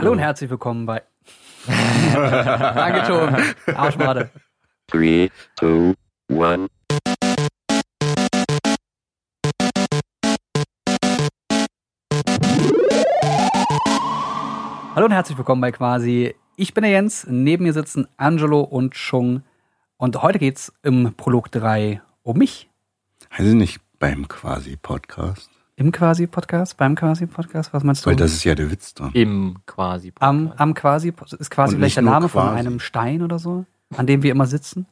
Hallo und herzlich willkommen bei. Danke, Tom. Arschmade. 3, 2, 1. Hallo und herzlich willkommen bei Quasi. Ich bin der Jens, neben mir sitzen Angelo und Chung. Und heute geht's im Prolog 3 um mich. Also nicht beim Quasi-Podcast. Im Quasi-Podcast? Beim Quasi-Podcast? Was meinst du? Weil das ist ja der Witz da. Im quasi. am, am Quasi, ist quasi vielleicht der Name von quasi. einem Stein oder so, an dem wir immer sitzen?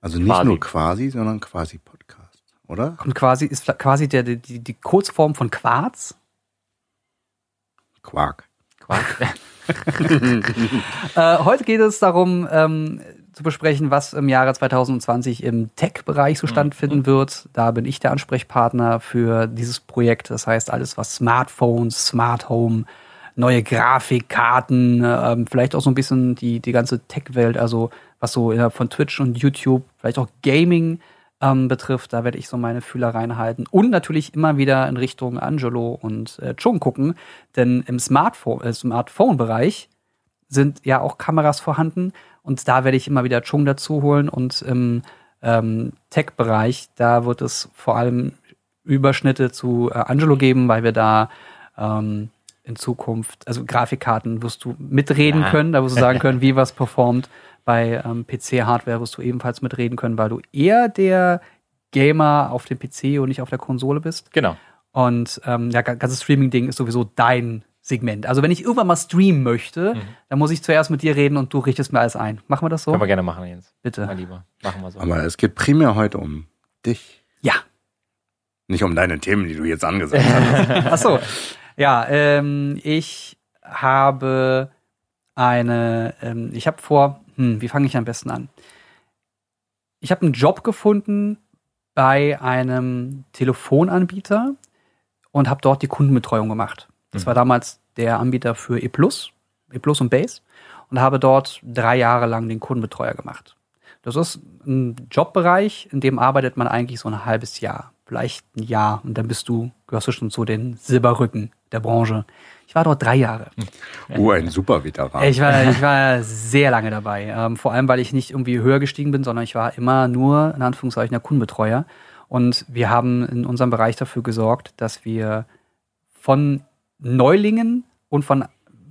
Also nicht Quasi. nur quasi, sondern Quasi-Podcast, oder? Und quasi ist quasi der, die, die, die Kurzform von Quarz. Quark. Quark. Äh, heute geht es darum, ähm, zu besprechen, was im Jahre 2020 im Tech-Bereich so stattfinden wird. Da bin ich der Ansprechpartner für dieses Projekt. Das heißt, alles, was Smartphones, Smart Home, neue Grafikkarten, ähm, vielleicht auch so ein bisschen die, die ganze Tech-Welt, also was so innerhalb von Twitch und YouTube, vielleicht auch Gaming ähm, betrifft. Da werde ich so meine Fühler reinhalten. Und natürlich immer wieder in Richtung Angelo und äh, Chung gucken. Denn im äh, Smartphone-Bereich sind ja auch Kameras vorhanden. Und da werde ich immer wieder Chung dazu holen. Und im ähm, Tech-Bereich, da wird es vor allem Überschnitte zu äh, Angelo geben, weil wir da ähm, in Zukunft, also Grafikkarten wirst du mitreden Ja. können, da wirst du sagen können, wie was performt. Bei ähm, PC-Hardware wirst du ebenfalls mitreden können, weil du eher der Gamer auf dem PC und nicht auf der Konsole bist. Genau. Und ähm, ja, ga- ganzes Streaming-Ding ist sowieso dein Segment. Also wenn ich irgendwann mal streamen möchte, dann muss ich zuerst mit dir reden und du richtest mir alles ein. Machen wir das so? Können wir gerne machen, Jens. Bitte. Mein Lieber. Machen wir so. Aber es geht primär heute um dich. Ja. Nicht um deine Themen, die du jetzt angesagt hast. Ach so. Ja, ähm, ich habe eine, ähm, ich habe vor, hm, wie fange ich am besten an? Ich habe einen Job gefunden bei einem Telefonanbieter und habe dort die Kundenbetreuung gemacht. Das war damals der Anbieter für E+, E und Base und habe dort drei Jahre lang den Kundenbetreuer gemacht. Das ist ein Jobbereich, in dem arbeitet man eigentlich so ein halbes Jahr, vielleicht ein Jahr und dann bist du, gehörst du schon zu den Silberrücken der Branche. Ich war dort drei Jahre. Oh, ein super Veteran. Ich war, ich war sehr lange dabei. Ähm, vor allem, weil ich nicht irgendwie höher gestiegen bin, sondern ich war immer nur, in Anführungszeichen, der Kundenbetreuer. Und wir haben in unserem Bereich dafür gesorgt, dass wir von Neulingen und von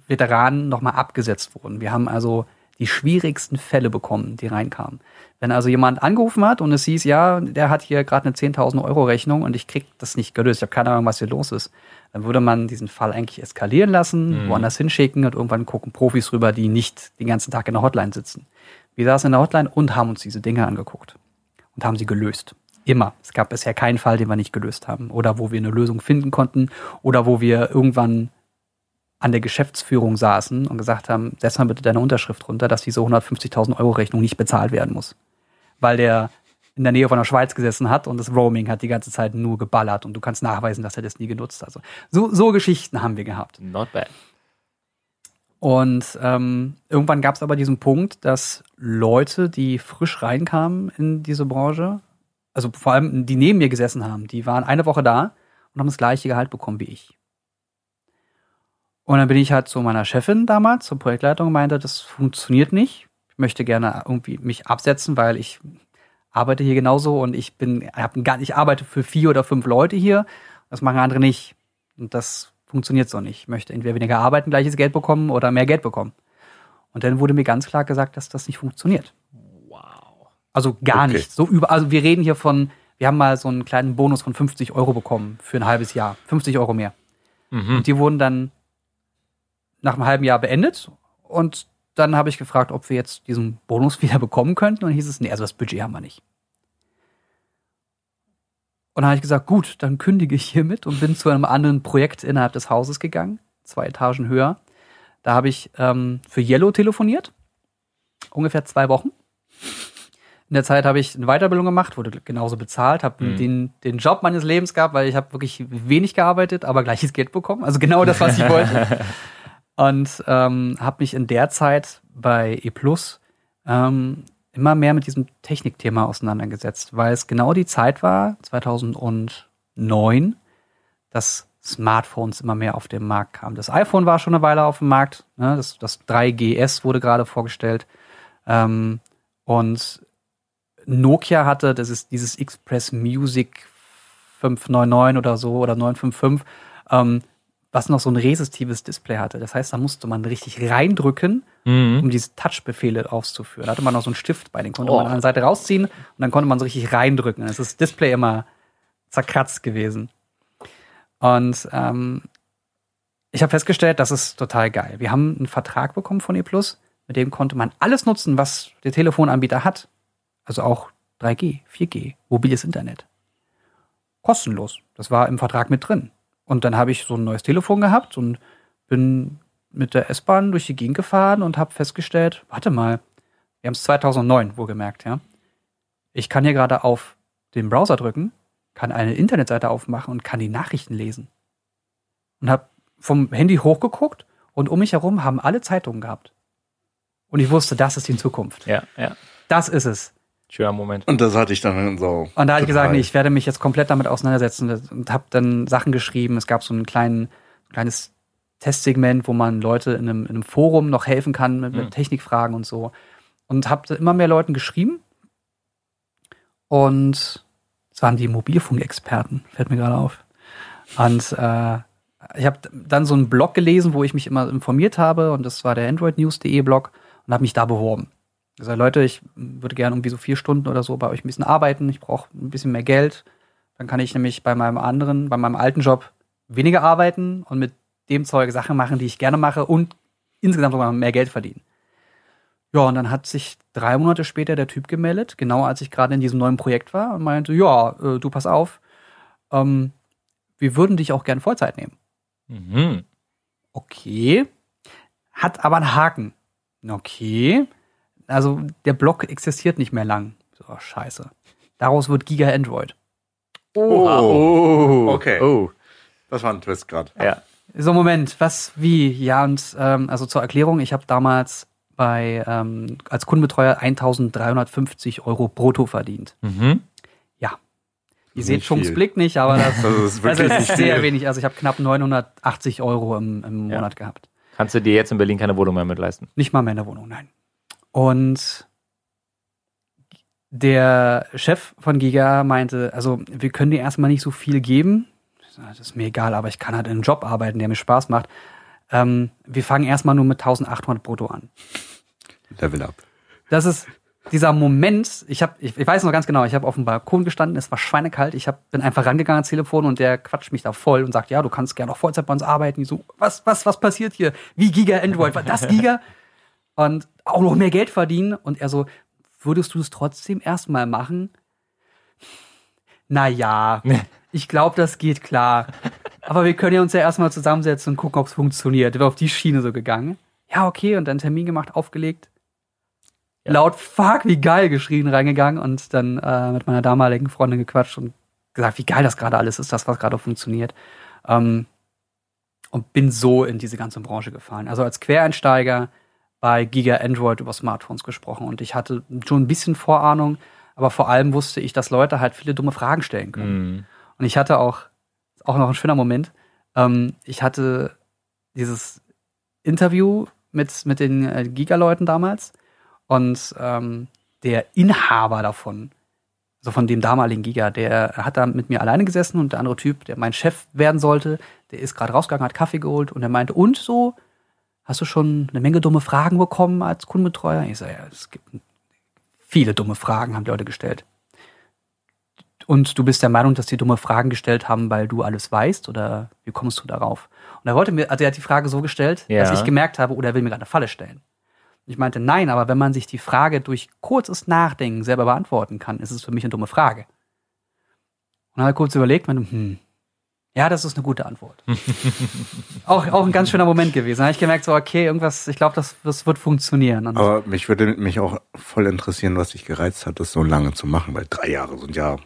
Veteranen nochmal abgesetzt wurden. Wir haben also die schwierigsten Fälle bekommen, die reinkamen. Wenn also jemand angerufen hat und es hieß, ja, der hat hier gerade eine 10.000 Euro Rechnung und ich krieg das nicht gelöst, ich habe keine Ahnung, was hier los ist, dann würde man diesen Fall eigentlich eskalieren lassen, woanders hinschicken und irgendwann gucken Profis rüber, die nicht den ganzen Tag in der Hotline sitzen. Wir saßen in der Hotline und haben uns diese Dinge angeguckt und haben sie gelöst. Immer. Es gab bisher keinen Fall, den wir nicht gelöst haben oder wo wir eine Lösung finden konnten oder wo wir irgendwann an der Geschäftsführung saßen und gesagt haben, setz mal bitte deine Unterschrift runter, dass diese 150.000 Euro Rechnung nicht bezahlt werden muss. Weil der in der Nähe von der Schweiz gesessen hat und das Roaming hat die ganze Zeit nur geballert und du kannst nachweisen, dass er das nie genutzt hat. Also so, so Geschichten haben wir gehabt. Not bad. Und ähm, irgendwann gab es aber diesen Punkt, dass Leute, die frisch reinkamen in diese Branche, also vor allem die neben mir gesessen haben, die waren eine Woche da und haben das gleiche Gehalt bekommen wie ich. Und dann bin ich halt zu meiner Chefin damals, zur Projektleitung, und meinte, das funktioniert nicht. Ich möchte gerne irgendwie mich absetzen, weil ich arbeite hier genauso und ich bin, ich arbeite für vier oder fünf Leute hier. Das machen andere nicht. Und das funktioniert so nicht. Ich möchte entweder weniger arbeiten, gleiches Geld bekommen oder mehr Geld bekommen. Und dann wurde mir ganz klar gesagt, dass das nicht funktioniert. Also gar Okay. nicht. So über, also wir reden hier von, wir haben mal so einen kleinen Bonus von 50 Euro bekommen für ein halbes Jahr. 50 Euro mehr. Mhm. Und die wurden dann nach einem halben Jahr beendet. Und dann habe ich gefragt, ob wir jetzt diesen Bonus wieder bekommen könnten. Und dann hieß es, nee, also das Budget haben wir nicht. Und dann habe ich gesagt, gut, dann kündige ich hiermit und bin zu einem anderen Projekt innerhalb des Hauses gegangen, zwei Etagen höher. Da habe ich ähm, für Yellow telefoniert, ungefähr zwei Wochen. In der Zeit habe ich eine Weiterbildung gemacht, wurde genauso bezahlt, habe Mhm. den, den Job meines Lebens gehabt, weil ich habe wirklich wenig gearbeitet, aber gleiches Geld bekommen. Also genau das, was ich wollte. Und ähm, habe mich in der Zeit bei E Plus ähm, immer mehr mit diesem Technikthema auseinandergesetzt, weil es genau die Zeit war, 2009, dass Smartphones immer mehr auf den Markt kamen. Das iPhone war schon eine Weile auf dem Markt. Ne? Das, das 3GS wurde gerade vorgestellt. Ähm, und Nokia hatte, das ist dieses Express Music 599 oder so oder 955, ähm, was noch so ein resistives Display hatte. Das heißt, da musste man richtig reindrücken, Mhm. um diese Touch-Befehle auszuführen. Da hatte man noch so einen Stift bei, den konnte Oh. man an der Seite rausziehen und dann konnte man so richtig reindrücken. Dann ist das Display immer zerkratzt gewesen. Und ähm, ich habe festgestellt, das ist total geil. Wir haben einen Vertrag bekommen von E mit dem konnte man alles nutzen, was der Telefonanbieter hat. Also auch 3G, 4G, mobiles Internet. Kostenlos. Das war im Vertrag mit drin. Und dann habe ich so ein neues Telefon gehabt und bin mit der S-Bahn durch die Gegend gefahren und habe festgestellt, warte mal, wir haben es 2009 wohlgemerkt, ja. Ich kann hier gerade auf den Browser drücken, kann eine Internetseite aufmachen und kann die Nachrichten lesen. Und habe vom Handy hochgeguckt und um mich herum haben alle Zeitungen gehabt. Und ich wusste, das ist die Zukunft. Ja, ja. Das ist es. Schöner Moment. Und das hatte ich dann so. Und da habe ich gesagt, nee, ich werde mich jetzt komplett damit auseinandersetzen und habe dann Sachen geschrieben. Es gab so ein kleinen, kleines Testsegment, wo man Leute in einem, in einem Forum noch helfen kann mit, mit Mhm. Technikfragen und so. Und habe immer mehr Leuten geschrieben. Und es waren die Mobilfunkexperten, fällt mir gerade auf. Und äh, ich habe dann so einen Blog gelesen, wo ich mich immer informiert habe. Und das war der androidnews.de Blog und habe mich da beworben. Ich sage, Leute, ich würde gerne irgendwie so vier Stunden oder so bei euch ein bisschen arbeiten. Ich brauche ein bisschen mehr Geld. Dann kann ich nämlich bei meinem anderen, bei meinem alten Job weniger arbeiten und mit dem Zeug Sachen machen, die ich gerne mache und insgesamt sogar mehr Geld verdienen. Ja, und dann hat sich drei Monate später der Typ gemeldet, genau als ich gerade in diesem neuen Projekt war und meinte, ja, äh, du pass auf, ähm, wir würden dich auch gern Vollzeit nehmen. Mhm. Okay. Hat aber einen Haken. Okay. Also der Block existiert nicht mehr lang. So, scheiße. Daraus wird Giga Android. Oh. Okay. Oh. Das war ein Twist gerade. Ja. So, Moment, was, wie? Ja, und ähm, also zur Erklärung, ich habe damals bei ähm, als Kundenbetreuer 1350 Euro brutto verdient. Mhm. Ja. Ihr Nicht seht viel. Blick nicht, aber das, Das ist also wirklich nicht ist sehr viel. wenig. Also ich habe knapp 980 Euro im, im Ja. Monat gehabt. Kannst du dir jetzt in Berlin keine Wohnung mehr mit leisten? Nicht mal mehr in der Wohnung, nein. Und der Chef von Giga meinte, also wir können dir erstmal nicht so viel geben. Das ist mir egal, aber ich kann halt in einem Job arbeiten, der mir Spaß macht. Ähm, wir fangen erstmal nur mit 1800 brutto an. Level up. Das ist dieser Moment, ich habe, ich, ich weiß noch ganz genau, ich habe auf dem Balkon gestanden, es war schweinekalt, ich hab, bin einfach rangegangen ans Telefon und der quatscht mich da voll und sagt, ja, du kannst gerne auch Vollzeit bei uns arbeiten. Ich so, was, was, was passiert hier? Wie Giga Android? Was, das Giga? Und auch noch mehr Geld verdienen. Und er so, würdest du es trotzdem erstmal machen? Naja, ich glaube, das geht klar. Aber wir können ja uns ja erstmal zusammensetzen und gucken, ob es funktioniert. Wir auf die Schiene so gegangen. Ja, okay, und dann Termin gemacht, aufgelegt. Ja. Laut fuck, wie geil geschrien reingegangen und dann äh, mit meiner damaligen Freundin gequatscht und gesagt, wie geil das gerade alles ist, das, was gerade funktioniert. Ähm, und bin so in diese ganze Branche gefallen. Also als Quereinsteiger bei Giga Android über Smartphones gesprochen und ich hatte schon ein bisschen Vorahnung, aber vor allem wusste ich, dass Leute halt viele dumme Fragen stellen können. Mhm. Und ich hatte auch, auch noch ein schöner Moment, ähm, ich hatte dieses Interview mit, mit den äh, Giga-Leuten damals und ähm, der Inhaber davon, also von dem damaligen Giga, der hat da mit mir alleine gesessen und der andere Typ, der mein Chef werden sollte, der ist gerade rausgegangen, hat Kaffee geholt und er meinte, und so, hast du schon eine Menge dumme Fragen bekommen als Kundenbetreuer? Ich sage, ja, es gibt viele dumme Fragen, haben die Leute gestellt. Und du bist der Meinung, dass die dumme Fragen gestellt haben, weil du alles weißt? Oder wie kommst du darauf? Und er wollte mir, also er hat die Frage so gestellt, Ja. dass ich gemerkt habe, oder er will mir gerade eine Falle stellen. Ich meinte, nein, aber wenn man sich die Frage durch kurzes Nachdenken selber beantworten kann, ist es für mich eine dumme Frage. Und dann hat er kurz überlegt, meinte, hm, ja, das ist eine gute Antwort. auch, auch ein ganz schöner Moment gewesen. Da habe ich gemerkt, so, okay, irgendwas, ich glaube, das, das wird funktionieren. Und Aber mich würde mich auch voll interessieren, was dich gereizt hat, das so lange zu machen, weil drei Jahre sind ja.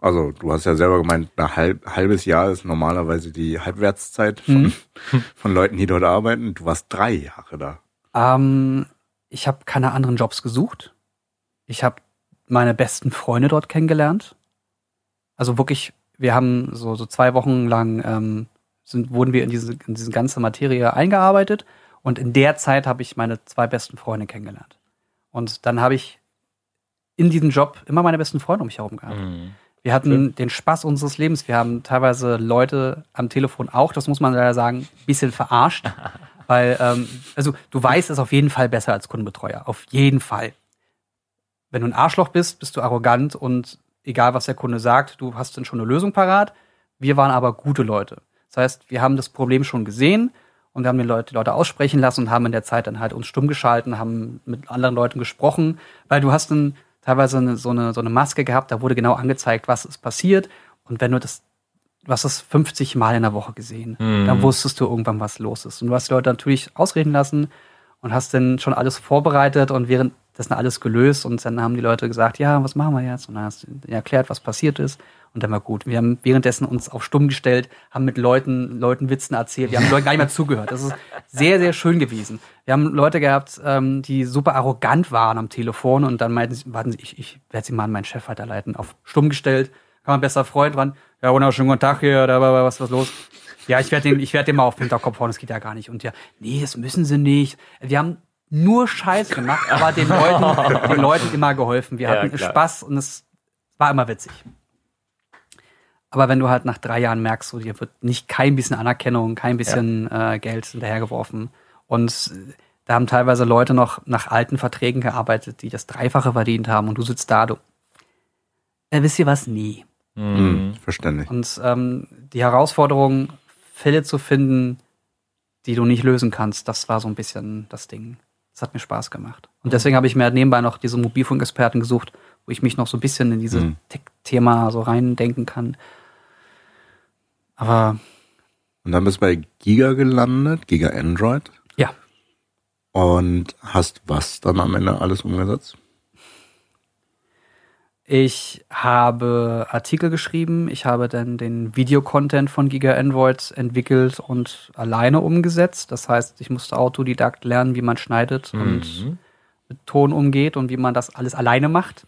Also, du hast ja selber gemeint, ein halb, halbes Jahr ist normalerweise die Halbwertszeit von, Mhm. von Leuten, die dort arbeiten. Du warst drei Jahre da. Ähm, ich habe keine anderen Jobs gesucht. Ich habe meine besten Freunde dort kennengelernt. Also wirklich wir haben so, so zwei Wochen lang ähm, sind, wurden wir in diese, in diese ganze Materie eingearbeitet und in der Zeit habe ich meine zwei besten Freunde kennengelernt. Und dann habe ich in diesem Job immer meine besten Freunde um mich herum gehabt. Mhm. Wir hatten den Spaß unseres Lebens. Wir haben teilweise Leute am Telefon auch, das muss man leider sagen, ein bisschen verarscht. weil, ähm, also du weißt es auf jeden Fall besser als Kundenbetreuer. Auf jeden Fall. Wenn du ein Arschloch bist, bist du arrogant und egal was der Kunde sagt, du hast dann schon eine Lösung parat. Wir waren aber gute Leute. Das heißt, wir haben das Problem schon gesehen und wir haben die Leute, die Leute aussprechen lassen und haben in der Zeit dann halt uns stumm geschalten, haben mit anderen Leuten gesprochen, weil du hast dann teilweise eine, so, eine, so eine Maske gehabt, da wurde genau angezeigt, was ist passiert und wenn du das, du hast das 50 Mal in der Woche gesehen, Mhm. dann wusstest du irgendwann, was los ist. Und du hast die Leute natürlich ausreden lassen und hast dann schon alles vorbereitet und währenddessen alles gelöst und dann haben die Leute gesagt, ja, was machen wir jetzt? Und dann hast du erklärt, was passiert ist und dann war gut. Wir haben währenddessen uns auf stumm gestellt, haben mit Leuten, Leuten Witzen erzählt, wir haben Leuten gar nicht mehr zugehört. Das ist sehr, sehr schön gewesen. Wir haben Leute gehabt, ähm, die super arrogant waren am Telefon und dann meinten sie, warten Sie, ich, ich werde Sie mal an meinen Chef weiterleiten. Auf stumm gestellt, kam mein bester Freund ran, ja, wunderschönen guten Tag hier, da war was, was los? Ja, ich werde den, ich werde den mal auf den Hinterkopf hauen, das geht ja gar nicht. Und ja, nee, das müssen Sie nicht. Wir haben nur Scheiß gemacht, aber den Leuten, den Leuten immer geholfen. Wir Ja, hatten klar. Spaß und es war immer witzig. Aber wenn du halt nach drei Jahren merkst, so, dir wird nicht kein bisschen Anerkennung, kein bisschen äh, Geld hinterhergeworfen. Und äh, da haben teilweise Leute noch nach alten Verträgen gearbeitet, die das Dreifache verdient haben und du sitzt da, du. Äh, wisst ihr was? Nee. Mhm. Hm, verständlich. Und ähm, die Herausforderung, Fälle zu finden, die du nicht lösen kannst, das war so ein bisschen das Ding. Das hat mir Spaß gemacht. Und deswegen habe ich mir halt nebenbei noch diese Mobilfunkexperten gesucht, wo ich mich noch so ein bisschen in dieses Mhm. Tech-Thema so reindenken kann. Aber Und dann bist du bei Giga gelandet, Giga Android. ja, Und hast was dann am Ende alles umgesetzt? Ich habe Artikel geschrieben, ich habe dann den Videocontent von Giga Android entwickelt und alleine umgesetzt. Das heißt, ich musste autodidakt lernen, wie man schneidet und Mhm. mit Ton umgeht und wie man das alles alleine macht.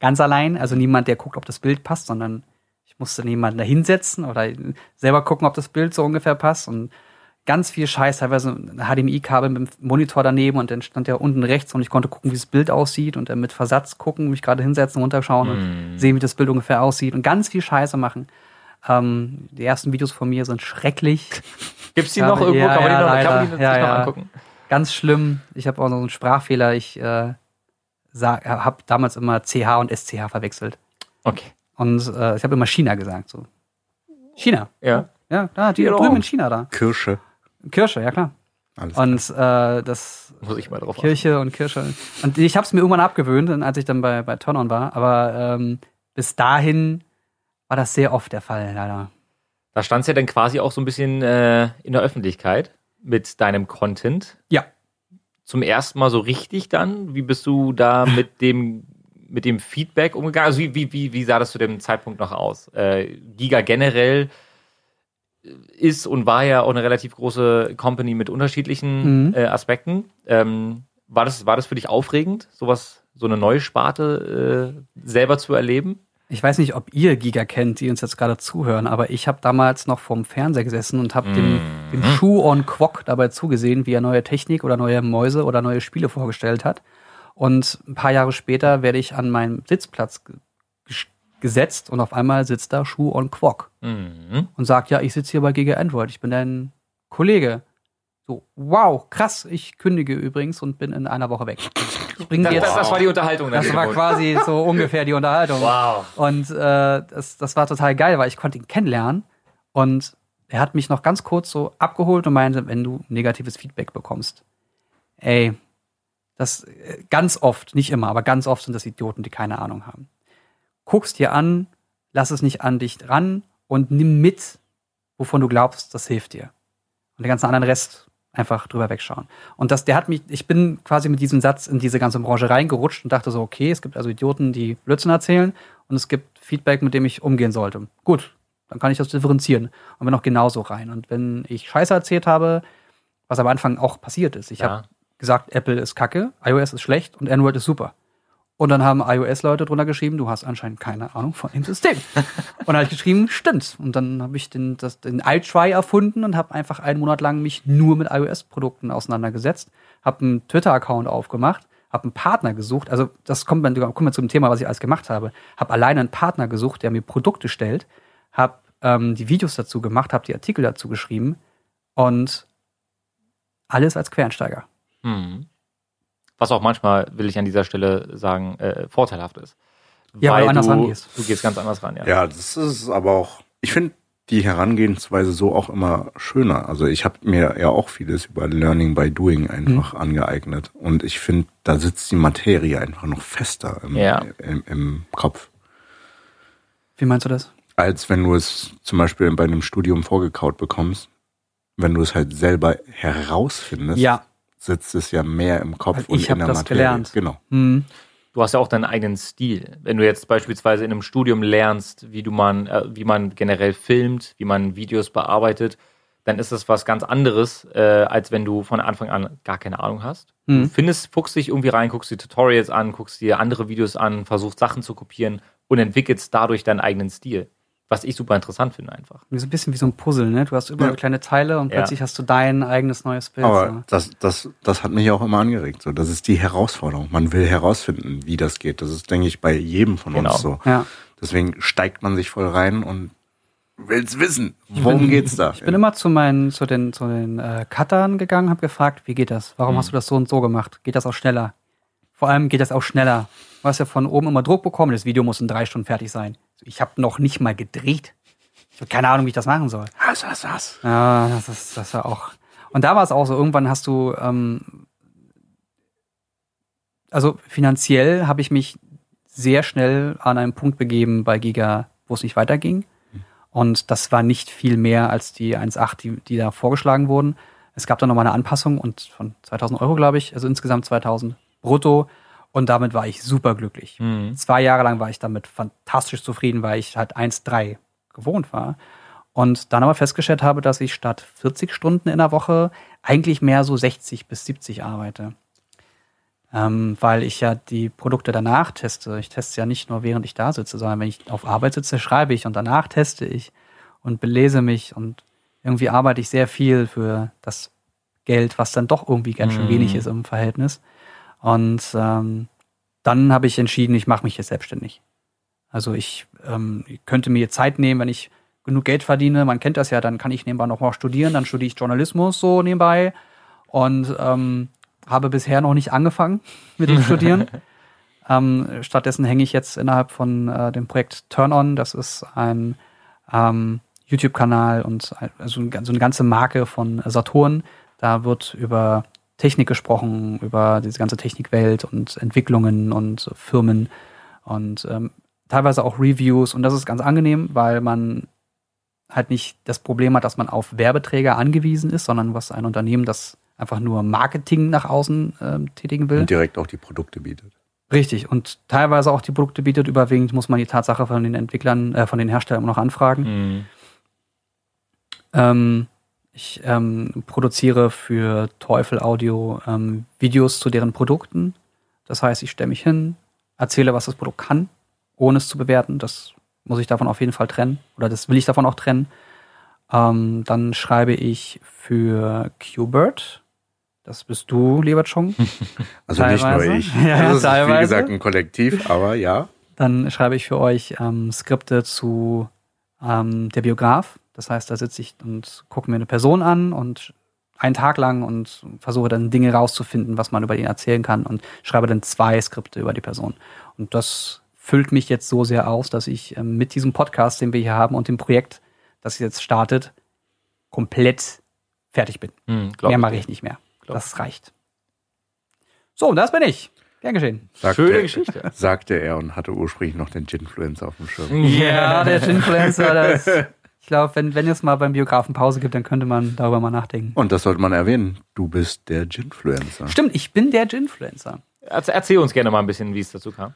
Ganz allein, also niemand, der guckt, ob das Bild passt, sondern ich musste jemanden da hinsetzen oder selber gucken, ob das Bild so ungefähr passt und ganz viel Scheiß, teilweise ein HDMI-Kabel mit dem Monitor daneben und dann stand der unten rechts und ich konnte gucken, wie das Bild aussieht und dann mit Versatz gucken, mich gerade hinsetzen, runterschauen und sehen, wie das Bild ungefähr aussieht und ganz viel Scheiße machen. Ähm, die ersten Videos von mir sind schrecklich. Gibt's die Ja, noch irgendwo? ja, kann man die ja, noch, kann man die sich Ja, noch angucken? Ganz schlimm. Ich habe auch noch so einen Sprachfehler. Ich äh, habe damals immer CH und SCH verwechselt. Okay. Und äh, ich habe immer China gesagt. So. China. Ja. Ja, da, die Ja, drüben auch. in China da. Kirsche. Kirsche, ja klar. Alles Und äh, das Muss ich mal drauf achten. Kirche und Kirsche. Und ich habe es mir irgendwann abgewöhnt, als ich dann bei, bei Turn-On war. Aber ähm, bis dahin war das sehr oft der Fall, leider. Da stand's ja dann quasi auch so ein bisschen äh, in der Öffentlichkeit mit deinem Content. Ja. Zum ersten Mal so richtig dann? Wie bist du da mit dem mit dem Feedback umgegangen? Also wie, wie, wie, wie sah das zu dem Zeitpunkt noch aus? Äh, Giga generell ist und war ja auch eine relativ große Company mit unterschiedlichen Mhm. äh, Aspekten. Ähm, war, das, war das für dich aufregend, sowas, so eine neue Sparte äh, selber zu erleben? Ich weiß nicht, ob ihr Giga kennt, die uns jetzt gerade zuhören, aber ich habe damals noch vorm Fernseher gesessen und habe dem, dem Schuh on Quok dabei zugesehen, wie er neue Technik oder neue Mäuse oder neue Spiele vorgestellt hat. Und ein paar Jahre später werde ich an meinem Sitzplatz gesetzt und auf einmal sitzt da Schuh on Quok Mhm. und sagt, ja, ich sitze hier bei Giga Android, ich bin dein Kollege. So, wow, krass, ich kündige übrigens und bin in einer Woche weg. Ich bringe Das, dir das, jetzt, das war die Unterhaltung. das war quasi so ungefähr die Unterhaltung. Wow. Und äh, das, das war total geil, weil ich konnte ihn kennenlernen und er hat mich noch ganz kurz so abgeholt und meinte, wenn du negatives Feedback bekommst, ey, das äh, ganz oft, nicht immer, aber ganz oft sind das Idioten, die keine Ahnung haben. Guck's dir an, lass es nicht an dich ran und nimm mit, wovon du glaubst, das hilft dir. Und den ganzen anderen Rest einfach drüber wegschauen. Und das, der hat mich, ich bin quasi mit diesem Satz in diese ganze Branche reingerutscht und dachte so, okay, es gibt also Idioten, die Blödsinn erzählen und es gibt Feedback, mit dem ich umgehen sollte. Gut, dann kann ich das differenzieren und bin auch genauso rein. Und wenn ich Scheiße erzählt habe, was am Anfang auch passiert ist, ich Ja. habe gesagt, Apple ist kacke, iOS ist schlecht und Android ist super. Und dann haben iOS-Leute drunter geschrieben, du hast anscheinend keine Ahnung von dem System. und dann habe ich geschrieben, stimmt. Und dann habe ich den, das, den iTry erfunden und habe einfach einen Monat lang mich nur mit iOS-Produkten auseinandergesetzt, habe einen Twitter-Account aufgemacht, habe einen Partner gesucht. Also das kommt dann kommen wir zu dem Thema, was ich alles gemacht habe. Habe alleine einen Partner gesucht, der mir Produkte stellt, habe ähm, die Videos dazu gemacht, habe die Artikel dazu geschrieben und alles als Quereinsteiger. Mhm. Was auch manchmal, will ich an dieser Stelle sagen, äh, vorteilhaft ist. Ja, weil du anders du, rangehst. du gehst ganz anders ran, ja. Ja, das ist aber auch, ich finde die Herangehensweise so auch immer schöner. Also ich habe mir ja auch vieles über Learning by Doing einfach angeeignet. Und ich finde, da sitzt die Materie einfach noch fester im, Ja. im, im Kopf. Wie meinst du das? Als wenn du es zum Beispiel bei einem Studium vorgekaut bekommst. Wenn du es halt selber herausfindest, Ja. Sitzt es ja mehr im Kopf Weil und ich in der das Materie. gelernt. Genau. Hm. Du hast ja auch deinen eigenen Stil. Wenn du jetzt beispielsweise in einem Studium lernst, wie du man, äh, wie man generell filmt, wie man Videos bearbeitet, dann ist das was ganz anderes, äh, als wenn du von Anfang an gar keine Ahnung hast. Du Hm. findest, fuchst dich irgendwie rein, guckst dir Tutorials an, guckst dir andere Videos an, versuchst Sachen zu kopieren und entwickelst dadurch deinen eigenen Stil. Was ich super interessant finde einfach. So ein bisschen wie so ein Puzzle, ne? Du hast überall Ja. kleine Teile und Ja. plötzlich hast du dein eigenes neues Bild. Aber so. das, das, das hat mich auch immer angeregt. So, das ist die Herausforderung. Man will herausfinden, wie das geht. Das ist, denke ich, bei jedem von Genau. uns so. Ja. Deswegen steigt man sich voll rein und will's wissen. Worum bin- geht's da? Ich bin immer zu meinen, zu den, zu den äh, Cuttern gegangen, habe gefragt, wie geht das? Warum Mhm. hast du das so und so gemacht? Geht das auch schneller? Vor allem geht das auch schneller. Du hast ja von oben immer Druck bekommen, das Video muss in drei Stunden fertig sein. Ich habe noch nicht mal gedreht. Ich habe keine Ahnung, wie ich das machen soll. Hass, hass, hass. Ja, das ist das war auch. Und da war es auch so, irgendwann hast du, ähm, also finanziell habe ich mich sehr schnell an einen Punkt begeben bei Giga, wo es nicht weiterging. Und das war nicht viel mehr als die 1,8, die, die da vorgeschlagen wurden. Es gab dann nochmal eine Anpassung und von 2000 Euro, glaube ich, also insgesamt 2000 brutto. Und damit war ich super glücklich. Zwei Jahre lang war ich damit fantastisch zufrieden, weil ich halt 1,3 gewohnt war. Und dann aber festgestellt habe, dass ich statt 40 Stunden in der Woche eigentlich mehr so 60 bis 70 arbeite. Ähm, weil ich ja die Produkte danach teste. Ich teste ja nicht nur während ich da sitze, sondern wenn ich auf Arbeit sitze, schreibe ich und danach teste ich und belese mich und irgendwie arbeite ich sehr viel für das Geld, was dann doch irgendwie ganz schön Mhm. wenig ist im Verhältnis. Und ähm, dann habe ich entschieden, ich mache mich jetzt selbstständig. Also ich ähm, könnte mir Zeit nehmen, wenn ich genug Geld verdiene. Man kennt das ja, dann kann ich nebenbei noch mal studieren. Dann studiere ich Journalismus so nebenbei und ähm, habe bisher noch nicht angefangen mit dem Studieren. ähm, stattdessen hänge ich jetzt innerhalb von äh, dem Projekt Turn On. Das ist ein ähm, YouTube-Kanal und also so eine ganze Marke von Saturn. Da wird über Technik gesprochen, über diese ganze Technikwelt und Entwicklungen und Firmen und ähm, teilweise auch Reviews. Und das ist ganz angenehm, weil man halt nicht das Problem hat, dass man auf Werbeträger angewiesen ist, sondern was ein Unternehmen, das einfach nur Marketing nach außen ähm, tätigen will. Und direkt auch die Produkte bietet. Richtig. Und teilweise auch die Produkte bietet. Überwiegend muss man die Tatsache von den Entwicklern, äh, von den Herstellern immer noch anfragen. Mhm. Ähm, ich ähm, produziere für Teufel Audio ähm, Videos zu deren Produkten. Das heißt, ich stelle mich hin, erzähle, was das Produkt kann, ohne es zu bewerten. Das muss ich davon auf jeden Fall trennen. Oder das will ich davon auch trennen. Ähm, dann schreibe ich für Qbert. Das bist du, lieber Chong. Also nicht Teilweise. nur ich. Ja, also es ist, wie teilweise. gesagt, ein Kollektiv, aber ja. Dann schreibe ich für euch ähm, Skripte zu ähm, der Biograf. Das heißt, da sitze ich und gucke mir eine Person an und einen Tag lang und versuche dann Dinge rauszufinden, was man über ihn erzählen kann und schreibe dann zwei Skripte über die Person. Und das füllt mich jetzt so sehr aus, dass ich ähm, mit diesem Podcast, den wir hier haben und dem Projekt, das jetzt startet, komplett fertig bin. Glaub mehr mache ich nicht mehr. Glaub Das reicht. So, und das bin ich. Gern geschehen. Sagte, Schöne Geschichte. Sagte er und hatte ursprünglich noch den Ginfluencer auf dem Schirm. Ja, der Influencer, das. Ich glaube, wenn, wenn es mal beim Biografen Pause gibt, dann könnte man darüber mal nachdenken. Und das sollte man erwähnen. Du bist der Ginfluencer. Stimmt, ich bin der Ginfluencer. Erz- Erzähl uns gerne mal ein bisschen, wie es dazu kam.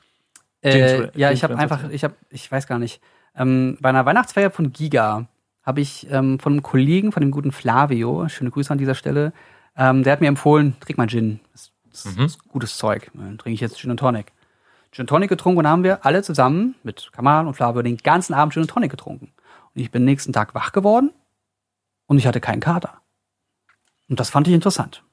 Äh, ja, ich habe Ginfluencer. einfach, ich habe, ich weiß gar nicht, ähm, bei einer Weihnachtsfeier von Giga habe ich ähm, von einem Kollegen, von dem guten Flavio, schöne Grüße an dieser Stelle, ähm, der hat mir empfohlen, trink mal Gin. Das, das Mhm. ist gutes Zeug. Dann trinke ich jetzt Gin und Tonic. Gin Tonic getrunken und haben wir alle zusammen mit Kamal und Flavio den ganzen Abend Gin Tonic getrunken. Und ich bin nächsten Tag wach geworden und ich hatte keinen Kater. Und das fand ich interessant.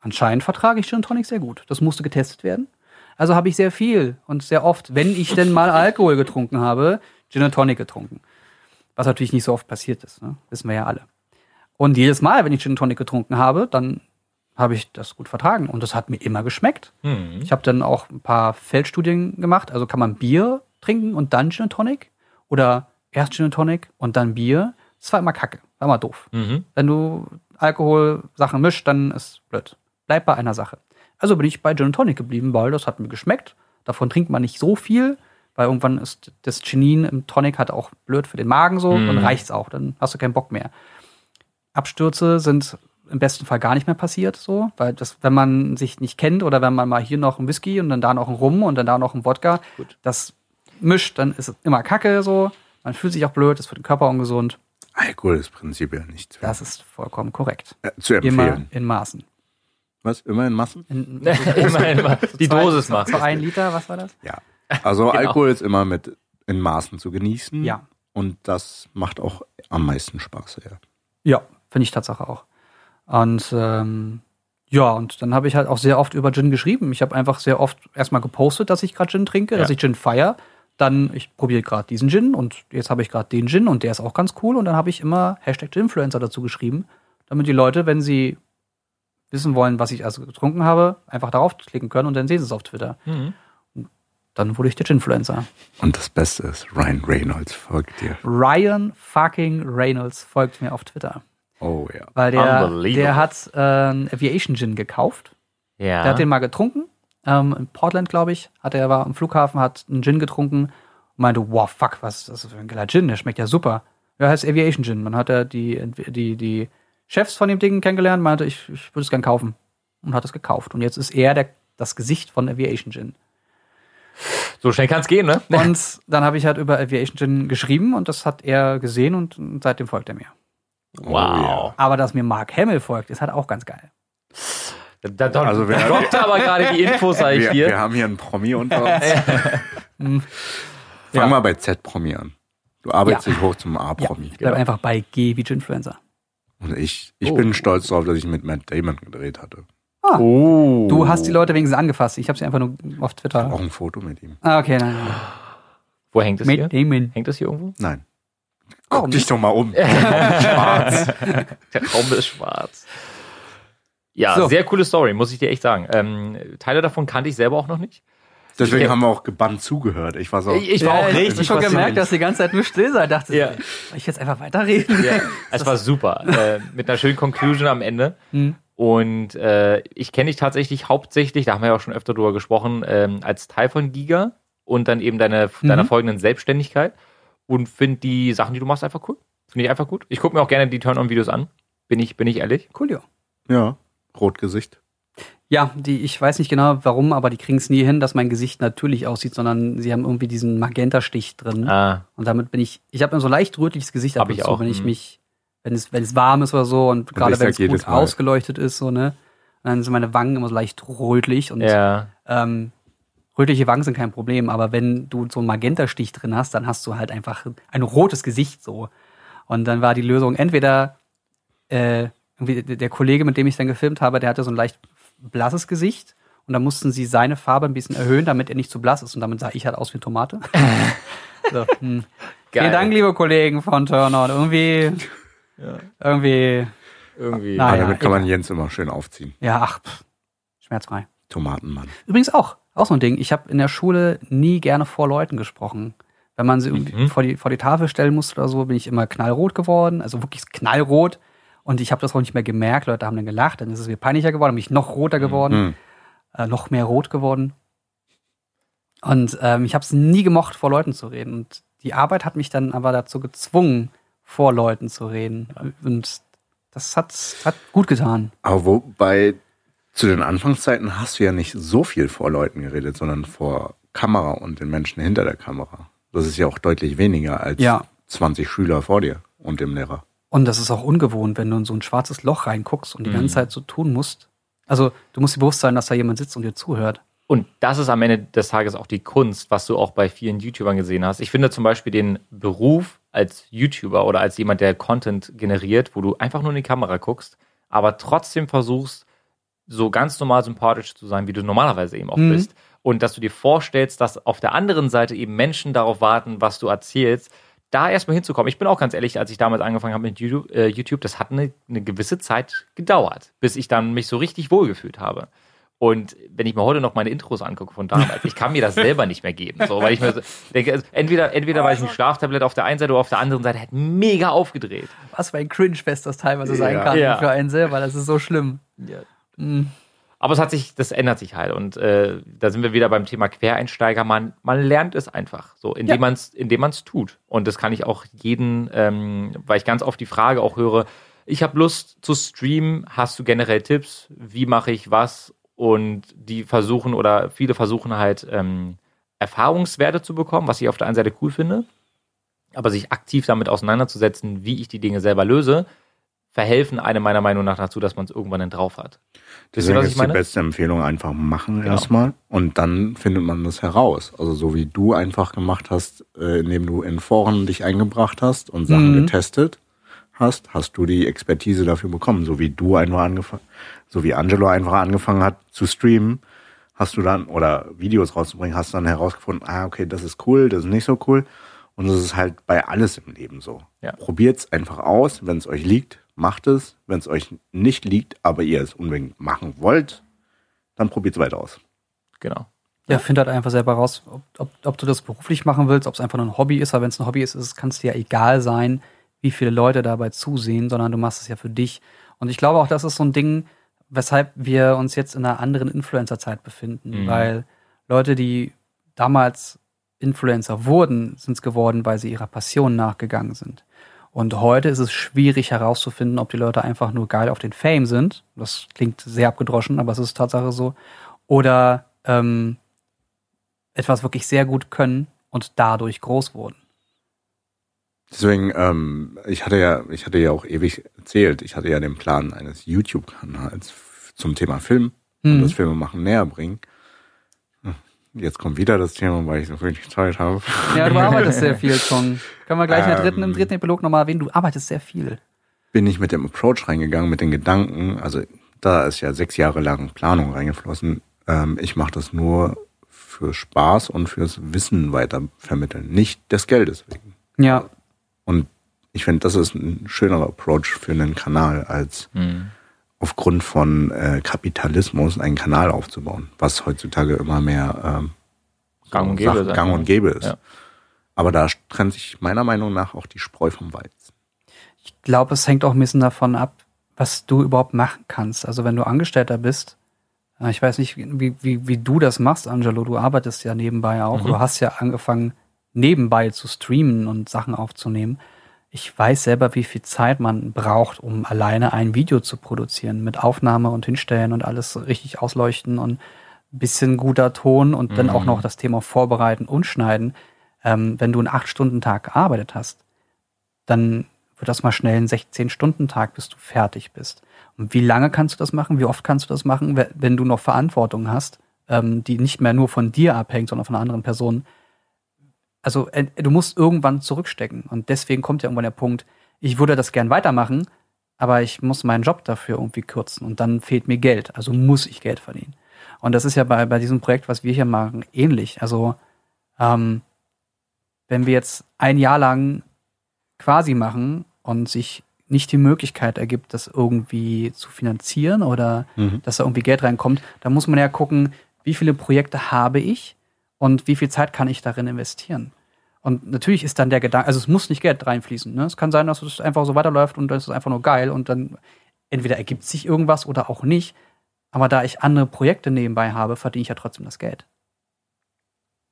Anscheinend vertrage ich Gin Tonic sehr gut. Das musste getestet werden. Also habe ich sehr viel und sehr oft, wenn ich denn mal Alkohol getrunken habe, Gin Tonic getrunken. Was natürlich nicht so oft passiert ist, ne? wissen wir ja alle. Und jedes Mal, wenn ich Gin Tonic getrunken habe, dann habe ich das gut vertragen und das hat mir immer geschmeckt. Hm. Ich habe dann auch ein paar Feldstudien gemacht. Also kann man Bier trinken und dann Gin Tonic oder erst Gin Tonic und dann Bier. Das war immer kacke, war immer doof. Mhm. Wenn du Alkoholsachen mischt, dann ist blöd. Bleib bei einer Sache. Also bin ich bei Gin Tonic geblieben, weil das hat mir geschmeckt. Davon trinkt man nicht so viel, weil irgendwann ist das Chinin im Tonic halt auch blöd für den Magen so Mhm. und reicht's auch. Dann hast du keinen Bock mehr. Abstürze sind im besten Fall gar nicht mehr passiert, so, weil das, wenn man sich nicht kennt oder wenn man mal hier noch einen Whisky und dann da noch einen Rum und dann da noch einen Wodka, Gut. das mischt, dann ist es immer Kacke so. Man fühlt sich auch blöd, ist für den Körper ungesund. Alkohol ist prinzipiell nicht zu, Das ist vollkommen korrekt. äh, zu Immer empfehlen. in Maßen. Was? Immer in Massen? In, immer, immer. Die zwei- Dosis macht. So ein Liter, was war das? Ja. Also Alkohol ist immer mit in Maßen zu genießen. Ja. Und das macht auch am meisten Spaß, ja. Ja, finde ich Tatsache auch. Und ähm, ja, und dann habe ich halt auch sehr oft über Gin geschrieben. Ich habe einfach sehr oft erstmal gepostet, dass ich gerade Gin trinke, dass Ja. ich Gin feier. Dann, ich probiere gerade diesen Gin und jetzt habe ich gerade den Gin und der ist auch ganz cool. Und dann habe ich immer Hashtag Ginfluencer dazu geschrieben, damit die Leute, wenn sie wissen wollen, was ich also getrunken habe, einfach darauf klicken können und dann sehen sie es auf Twitter. Mhm. Dann wurde ich der Ginfluencer. Und das Beste ist, Ryan Reynolds folgt dir. Ryan fucking Reynolds folgt mir auf Twitter. Oh ja. Weil der, der hat äh, einen Aviation Gin gekauft. Ja. Der hat den mal getrunken. Ähm, in Portland, glaube ich, hat er war am Flughafen, hat einen Gin getrunken und meinte, wow, fuck, was ist das für ein geiler Gin? Der schmeckt ja super. Ja, heißt Aviation Gin. Man hat ja die, die, die Chefs von dem Ding kennengelernt, meinte, ich, ich würde es gern kaufen. Und hat es gekauft. Und jetzt ist er der, das Gesicht von Aviation Gin. so schnell kann es gehen, ne? Und dann habe ich halt über Aviation Gin geschrieben und das hat er gesehen und seitdem folgt er mir. Wow. Aber dass mir Mark Hamill folgt, ist halt auch ganz geil. Da, da, Also wer- da droppt er aber gerade die Infos, sag ich Wir, hier. wir haben hier einen Promi unter uns. Fang Ja. mal bei Z-Promi an. Du arbeitest Ja. dich hoch zum Ja, A-Promi. ich bleib einfach bei G wie Ginfluencer. Und ich, ich Oh. bin stolz darauf, dass ich mit Matt Damon gedreht hatte. Oh. Du hast die Leute wenigstens angefasst. Ich habe sie einfach nur auf Twitter. Auch ein Foto mit ihm. Ah, okay, nein. nein. Wo hängt das hier? Mit Damon. Hängt das hier irgendwo? Nein. Warum Guck dich doch mal um. Schwarz. Der Raum ist schwarz. Ja, So. sehr coole Story, muss ich dir echt sagen. Ähm, Teile davon kannte ich selber auch noch nicht. Deswegen Ja. haben wir auch gebannt zugehört. Ich war so. Ich, ich war auch ich richtig hab schon fasziniert. gemerkt, dass die ganze Zeit nur still seid. Dachte, Ja. soll ich jetzt einfach weiterreden? Ja, es war super. Äh, mit einer schönen Conclusion am Ende. Hm. Und äh, ich kenne dich tatsächlich hauptsächlich, da haben wir ja auch schon öfter drüber gesprochen, ähm, als Teil von Giga und dann eben deine, Mhm. deiner folgenden Selbstständigkeit. Und finde die Sachen, die du machst, einfach cool. Finde ich einfach gut. Ich gucke mir auch gerne die Turn-on-Videos an. Bin ich, bin ich ehrlich. Cool, ja. Ja, Rotgesicht. Ja, die, ich weiß nicht genau warum, aber die kriegen es nie hin, dass mein Gesicht natürlich aussieht, sondern sie haben irgendwie diesen Magenta-Stich drin. Ah, Und damit bin ich, ich habe immer so leicht rötliches Gesicht Hab ab und ich zu, auch, wenn ich mhm. mich, wenn es, wenn es warm ist oder so und gerade ich wenn es gut ausgeleuchtet ist, so, ne? Dann sind meine Wangen immer so leicht rötlich und ja. ähm, rötliche Wangen sind kein Problem, aber wenn du so einen Magenta-Stich drin hast, dann hast du halt einfach ein rotes Gesicht so. Und dann war die Lösung entweder äh, irgendwie der Kollege, mit dem ich dann gefilmt habe, der hatte so ein leicht blasses Gesicht und dann mussten sie seine Farbe ein bisschen erhöhen, damit er nicht zu blass ist und damit sah ich halt aus wie eine Tomate. so, hm. Geil. Vielen Dank, liebe Kollegen von Turner. Und irgendwie, irgendwie, Irgendwie. Ah, Aber ja, damit kann man. Jens immer schön aufziehen. ja, ach, pff, schmerzfrei. Tomatenmann. Übrigens auch, auch so ein Ding. Ich habe in der Schule nie gerne vor Leuten gesprochen. Wenn man sie irgendwie Mhm. vor, die, vor die Tafel stellen musste oder so, bin ich immer knallrot geworden. Also wirklich knallrot. Und ich habe das auch nicht mehr gemerkt. Leute haben dann gelacht. Dann ist es mir peinlicher geworden, bin ich noch roter geworden, Hm. äh, noch mehr rot geworden. Und ähm, ich habe es nie gemocht, vor Leuten zu reden. Und die Arbeit hat mich dann aber dazu gezwungen, vor Leuten zu reden. Und das hat, hat gut getan. Aber wobei, zu den Anfangszeiten hast du ja nicht so viel vor Leuten geredet, sondern vor Kamera und den Menschen hinter der Kamera. Das ist ja auch deutlich weniger als Ja. 20 Schüler vor dir und dem Lehrer. Und das ist auch ungewohnt, wenn du in so ein schwarzes Loch reinguckst und die ganze Zeit so tun musst. Also du musst dir bewusst sein, dass da jemand sitzt und dir zuhört. Und das ist am Ende des Tages auch die Kunst, was du auch bei vielen YouTubern gesehen hast. Ich finde zum Beispiel den Beruf als YouTuber oder als jemand, der Content generiert, wo du einfach nur in die Kamera guckst, aber trotzdem versuchst, so ganz normal sympathisch zu sein, wie du normalerweise eben auch Mhm. bist. Und dass du dir vorstellst, dass auf der anderen Seite eben Menschen darauf warten, was du erzählst, da erstmal hinzukommen. Ich bin auch ganz ehrlich, als ich damals angefangen habe mit YouTube, äh, YouTube das hat eine, eine gewisse Zeit gedauert, bis ich dann mich so richtig wohlgefühlt habe. Und wenn ich mir heute noch meine Intros angucke von damals, ich kann mir das selber nicht mehr geben. So, weil ich mir so denke, also entweder, entweder war ich ein Schlaftablett auf der einen Seite oder auf der anderen Seite hat mega aufgedreht. Was für ein Cringe-Fest das teilweise sein Ja. kann Ja. für einen selber. Das ist so schlimm. Mhm. Aber es hat sich, das ändert sich halt. Und äh, da sind wir wieder beim Thema Quereinsteiger. Man, man lernt es einfach, so, indem Ja. man es, indem man es tut. Und das kann ich auch jeden, ähm, weil ich ganz oft die Frage auch höre, ich habe Lust zu streamen, hast du generell Tipps? Wie mache ich was? Und die versuchen oder viele versuchen halt ähm, Erfahrungswerte zu bekommen, was ich auf der einen Seite cool finde. Aber sich aktiv damit auseinanderzusetzen, wie ich die Dinge selber löse, verhelfen einem meiner Meinung nach dazu, dass man es irgendwann dann drauf hat. Deswegen ist die meine? beste Empfehlung einfach machen Genau. erstmal und dann findet man das heraus. Also so wie du einfach gemacht hast, äh, indem du in Foren dich eingebracht hast und Sachen Mhm. getestet hast, hast du die Expertise dafür bekommen. So wie du einfach angefangen, so wie Angelo einfach angefangen hat zu streamen, hast du dann oder Videos rauszubringen, hast dann herausgefunden, ah okay, das ist cool, das ist nicht so cool. Und das ist halt bei alles im Leben so. Ja. Probiert's einfach aus, wenn es euch liegt, macht es. Wenn es euch nicht liegt, aber ihr es unbedingt machen wollt, dann probiert's weiter aus. Genau. Ja, find halt einfach selber raus, ob, ob, ob du das beruflich machen willst, ob es einfach nur ein Hobby ist. Aber wenn es ein Hobby ist, ist es kann es dir ja egal sein, wie viele Leute dabei zusehen, sondern du machst es ja für dich. Und ich glaube auch, das ist so ein Ding, weshalb wir uns jetzt in einer anderen Influencer-Zeit befinden. Mhm. Weil Leute, die damals Influencer wurden, sind es geworden, weil sie ihrer Passion nachgegangen sind. Und heute ist es schwierig herauszufinden, ob die Leute einfach nur geil auf den Fame sind. Das klingt sehr abgedroschen, aber es ist Tatsache so. Oder ähm, etwas wirklich sehr gut können und dadurch groß wurden. Deswegen, ähm, ich hatte ja, ich hatte ja auch ewig erzählt, ich hatte ja den Plan eines YouTube-Kanals zum Thema Film und Mhm. das Filmemachen näher bringen. Jetzt kommt wieder das Thema, weil ich so wenig Zeit habe. Ja, du arbeitest sehr viel schon. Können wir gleich in der dritten, im Ähm. dritten Epilog nochmal erwähnen, du arbeitest sehr viel. Bin ich mit dem Approach reingegangen, mit den Gedanken, also da ist ja sechs Jahre lang Planung reingeflossen. Ähm, ich mache das nur für Spaß und fürs Wissen weitervermitteln, nicht des Geldes wegen. Ja, Und ich finde, das ist ein schönerer Approach für einen Kanal, als aufgrund von äh, Kapitalismus einen Kanal aufzubauen, was heutzutage immer mehr ähm, Gang und gäbe Sachen- ist Gang und gäbe ist. Ja. Aber da trennt sich meiner Meinung nach auch die Spreu vom Weizen. ich glaube, es hängt auch ein bisschen davon ab, was du überhaupt machen kannst. Also wenn du Angestellter bist, äh, ich weiß nicht, wie, wie, wie du das machst, Angelo, du arbeitest ja nebenbei auch. Mhm. Du hast ja angefangen, nebenbei zu streamen und Sachen aufzunehmen. Ich weiß selber, wie viel Zeit man braucht, um alleine ein Video zu produzieren, mit Aufnahme und Hinstellen und alles richtig ausleuchten und ein bisschen guter Ton und dann Mhm. auch noch das Thema vorbereiten und schneiden. Ähm, wenn du einen 8-Stunden-Tag gearbeitet hast, dann wird das mal schnell ein 16-Stunden-Tag, bis du fertig bist. Und wie lange kannst du das machen? Wie oft kannst du das machen, we- wenn du noch Verantwortung hast, ähm, die nicht mehr nur von dir abhängt, sondern von einer anderen Person? Also äh, du musst irgendwann zurückstecken. Und deswegen kommt ja irgendwann der Punkt, ich würde das gern weitermachen, aber ich muss meinen Job dafür irgendwie kürzen. Und dann fehlt mir Geld. Also muss ich Geld verdienen. Und das ist ja bei, bei diesem Projekt, was wir hier machen, ähnlich. Also ähm, wenn wir jetzt ein Jahr lang quasi machen und sich nicht die Möglichkeit ergibt, das irgendwie zu finanzieren oder Mhm. dass da irgendwie Geld reinkommt, dann muss man ja gucken, wie viele Projekte habe ich und wie viel Zeit kann ich darin investieren. Und natürlich ist dann der Gedanke, also es muss nicht Geld reinfließen. Ne? Es kann sein, dass es einfach so weiterläuft und das ist einfach nur geil und dann entweder ergibt sich irgendwas oder auch nicht. Aber da ich andere Projekte nebenbei habe, verdiene ich ja trotzdem das Geld.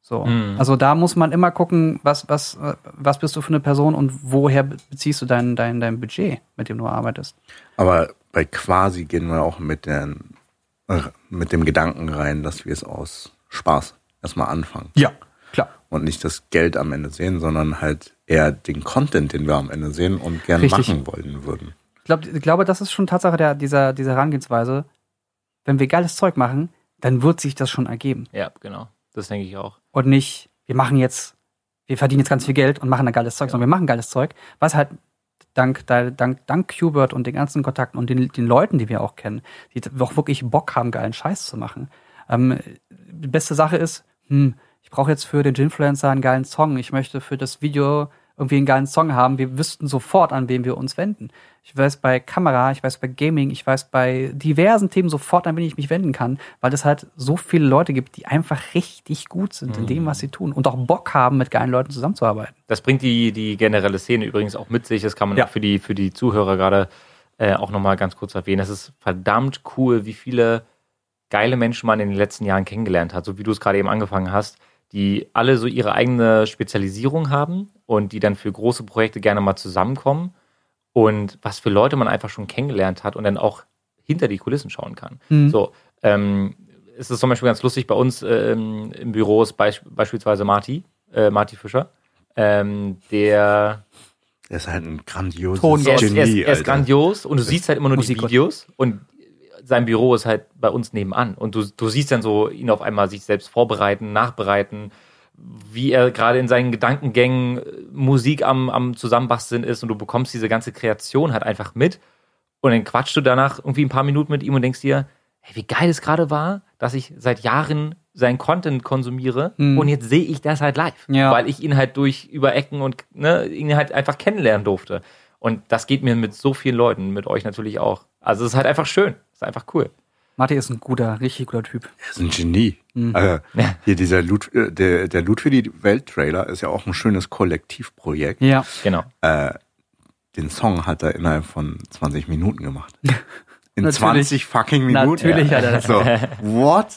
So. Mhm. Also da muss man immer gucken, was, was, was bist du für eine Person und woher be- beziehst du dein, dein, dein Budget, mit dem du arbeitest. Aber bei quasi gehen wir auch mit, den, mit dem Gedanken rein, dass wir es aus Spaß erstmal anfangen. Ja, klar. Und nicht das Geld am Ende sehen, sondern halt eher den Content, den wir am Ende sehen und gern Richtig. machen wollen würden. Ich, glaub, ich glaube, das ist schon Tatsache der, dieser, dieser Herangehensweise. Wenn wir geiles Zeug machen, dann wird sich das schon ergeben. Ja, genau. Das denke ich auch. Und nicht, wir machen jetzt, wir verdienen jetzt ganz viel Geld und machen ein geiles Zeug, sondern wir machen geiles Zeug, was halt dank, dank, dank Qbert und den ganzen Kontakten und den, den Leuten, die wir auch kennen, die auch wirklich Bock haben, geilen Scheiß zu machen. Ähm, die beste Sache ist, hm, ich brauche jetzt für den Ginfluencer einen geilen Song. Ich möchte für das Video irgendwie einen geilen Song haben. Wir wüssten sofort, an wen wir uns wenden. Ich weiß bei Kamera, ich weiß bei Gaming, ich weiß bei diversen Themen sofort, an wen ich mich wenden kann, weil es halt so viele Leute gibt, die einfach richtig gut sind in dem, was sie tun und auch Bock haben, mit geilen Leuten zusammenzuarbeiten. Das bringt die, die generelle Szene übrigens auch mit sich. Das kann man Ja. auch für die, für die Zuhörer gerade äh, auch nochmal ganz kurz erwähnen. Es ist verdammt cool, wie viele geile Menschen man in den letzten Jahren kennengelernt hat, so wie du es gerade eben angefangen hast, die alle so ihre eigene Spezialisierung haben und die dann für große Projekte gerne mal zusammenkommen und was für Leute man einfach schon kennengelernt hat und dann auch hinter die Kulissen schauen kann. Mhm. So, ähm, es ist zum Beispiel ganz lustig, bei uns ähm, im Büro ist beisp beispielsweise Marty, äh, Marty Fischer, ähm, der Er ist halt ein grandioses er ist, Genie, er ist, er ist grandios und du siehst halt immer nur die Musikgott. Videos und sein Büro ist halt bei uns nebenan und du, du siehst dann so ihn auf einmal sich selbst vorbereiten, nachbereiten, wie er gerade in seinen Gedankengängen äh, Musik am, am Zusammenbasteln ist und du bekommst diese ganze Kreation halt einfach mit und dann quatschst du danach irgendwie ein paar Minuten mit ihm und denkst dir, hey, wie geil es gerade war, dass ich seit Jahren sein Content konsumiere Mhm. und jetzt sehe ich das halt live, Ja. weil ich ihn halt durch über Ecken und ne, ihn halt einfach kennenlernen durfte. Und das geht mir mit so vielen Leuten, mit euch natürlich auch. Also es ist halt einfach schön, es ist einfach cool. Marty ist ein guter, richtig guter Typ. Er ist ein Genie. Mhm. Also, Ja. hier dieser Loot, äh, der, der Loot für die Welt-Trailer ist ja auch ein schönes Kollektivprojekt. Ja. Genau. Äh, den Song hat er innerhalb von 20 Minuten gemacht. In Natürlich. 20 fucking Minuten? Natürlich hat er das. So, what?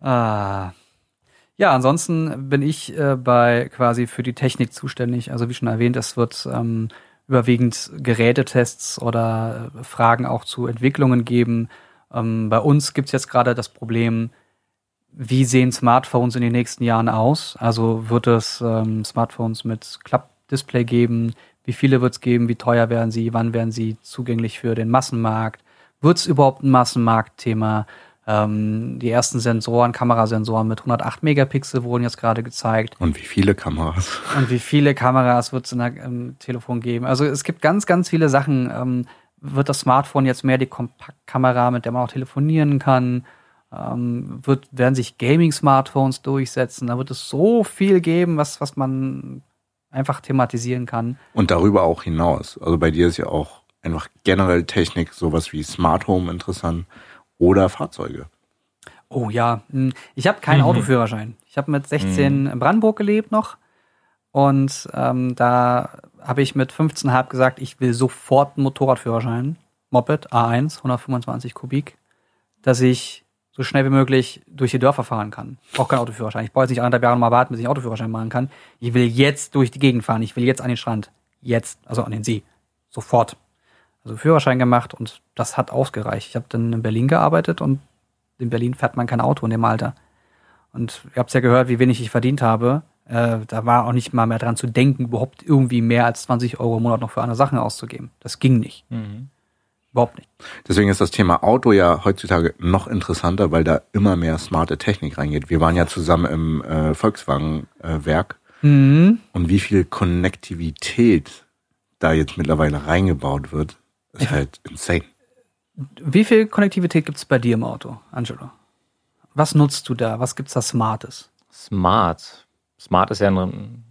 Ah. Ja, ansonsten bin ich äh, bei quasi für die Technik zuständig. Also wie schon erwähnt, es wird ähm, überwiegend Gerätetests oder äh, Fragen auch zu Entwicklungen geben. Ähm, bei uns gibt's jetzt gerade das Problem, wie sehen Smartphones in den nächsten Jahren aus? Also wird es ähm, Smartphones mit Klappdisplay geben? Wie viele wird es geben? Wie teuer werden sie? Wann werden sie zugänglich für den Massenmarkt? Wird es überhaupt ein Massenmarktthema? Ähm, die ersten Sensoren, Kamerasensoren mit 108 Megapixel wurden jetzt gerade gezeigt. Und wie viele Kameras? Und wie viele Kameras wird es in der im Telefon geben? Also es gibt ganz, ganz viele Sachen. Ähm, wird das Smartphone jetzt mehr die Kompaktkamera, mit der man auch telefonieren kann? Ähm, wird, werden sich Gaming-Smartphones durchsetzen? Da wird es so viel geben, was, was man einfach thematisieren kann. Und darüber auch hinaus. Also bei dir ist ja auch einfach generell Technik, sowas wie Smart Home interessant oder Fahrzeuge. Oh ja, hm, ich habe keinen Mhm. Autoführerschein. Ich habe mit 16 in Brandenburg gelebt noch und ähm, da habe ich mit 15,5 gesagt, ich will sofort einen Motorradführerschein, Moped A1, 125 Kubik, dass ich so schnell wie möglich durch die Dörfer fahren kann. Ich brauche keinen Autoführerschein. Ich brauche jetzt nicht anderthalb Jahre mal warten, bis ich einen Autoführerschein machen kann. Ich will jetzt durch die Gegend fahren. Ich will jetzt an den Strand. Jetzt, also an den See. Sofort. Also Führerschein gemacht und das hat ausgereicht. Ich habe dann in Berlin gearbeitet und in Berlin fährt man kein Auto in dem Alter. Und ihr habt ja gehört, wie wenig ich verdient habe. Äh, da war auch nicht mal mehr dran zu denken, überhaupt irgendwie mehr als 20 Euro im Monat noch für andere Sachen auszugeben. Das ging nicht. Überhaupt nicht. Deswegen ist das Thema Auto ja heutzutage noch interessanter, weil da immer mehr smarte Technik reingeht. Wir waren ja zusammen im äh, Volkswagen-Werk Mhm. und wie viel Konnektivität da jetzt mittlerweile reingebaut wird, ist halt insane. Wie viel Konnektivität gibt's bei dir im Auto, Angelo? Was nutzt du da? Was gibt's da Smartes? Smart. Smart ist ja ein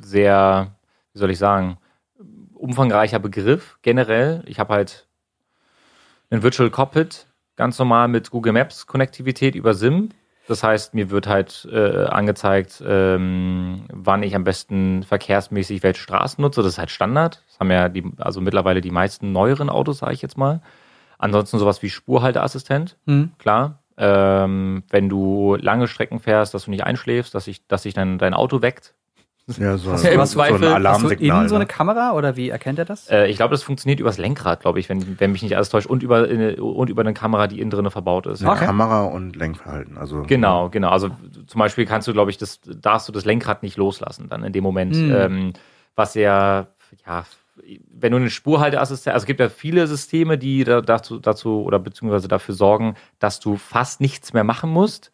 sehr, wie soll ich sagen, umfangreicher Begriff generell. Ich habe halt ein Virtual Cockpit, ganz normal mit Google Maps Konnektivität über SIM. Das heißt, mir wird halt äh, angezeigt, ähm, wann ich am besten verkehrsmäßig welche Straßen nutze. Das ist halt Standard. Das haben ja die, also mittlerweile die meisten neueren Autos, sage ich jetzt mal. Ansonsten sowas wie Spurhalteassistent Hm? klar. Ähm, wenn du lange Strecken fährst, dass du nicht einschläfst, dass sich dass sich dann dein Auto weckt. Ja, so, Hast du im so, so ein Zweifel- Hast du Alarmsignal. innen so eine ne? Kamera oder wie erkennt er das? Äh, ich glaube, das funktioniert übers Lenkrad, glaube ich, wenn, wenn mich nicht alles täuscht. Und über, eine- und über eine Kamera, die innen drin verbaut ist. Eine Okay. Kamera und Lenkverhalten. Also Genau, genau. Also zum Beispiel kannst du, glaube ich, das darfst du das Lenkrad nicht loslassen dann in dem Moment. Hm. Ähm, was ja, ja wenn du eine Spurhalteassistent, also es gibt ja viele Systeme, die da, dazu, dazu oder beziehungsweise dafür sorgen, dass du fast nichts mehr machen musst.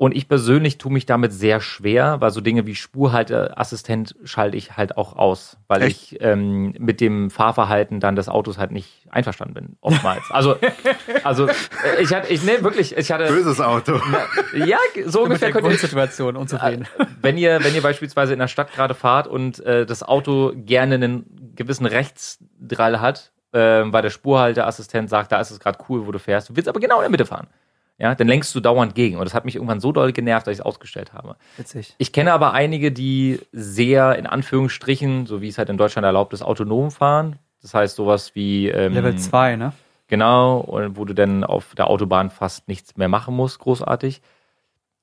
Und ich persönlich tue mich damit sehr schwer, weil so Dinge wie Spurhalteassistent schalte ich halt auch aus, weil Echt? ich ähm, mit dem Fahrverhalten dann des Autos halt nicht einverstanden bin, oftmals. Also, also äh, ich hatte, ich ne wirklich, ich hatte, Böses Auto. ja, so ungefähr könnte ich, Grundsituation unzufrieden. wenn ihr, wenn ihr beispielsweise in der Stadt gerade fahrt und äh, das Auto gerne einen gewissen Rechtsdrall hat, äh, weil der Spurhalteassistent sagt, da ist es gerade cool, wo du fährst, du willst aber genau in der Mitte fahren. Ja, dann lenkst du dauernd gegen. Und das hat mich irgendwann so doll genervt, dass ich es ausgestellt habe. Witzig. Ich kenne aber einige, die sehr in Anführungsstrichen, so wie es halt in Deutschland erlaubt ist, autonom fahren. Das heißt sowas wie ähm, Level 2, ne? Genau, und wo du dann auf der Autobahn fast nichts mehr machen musst, großartig.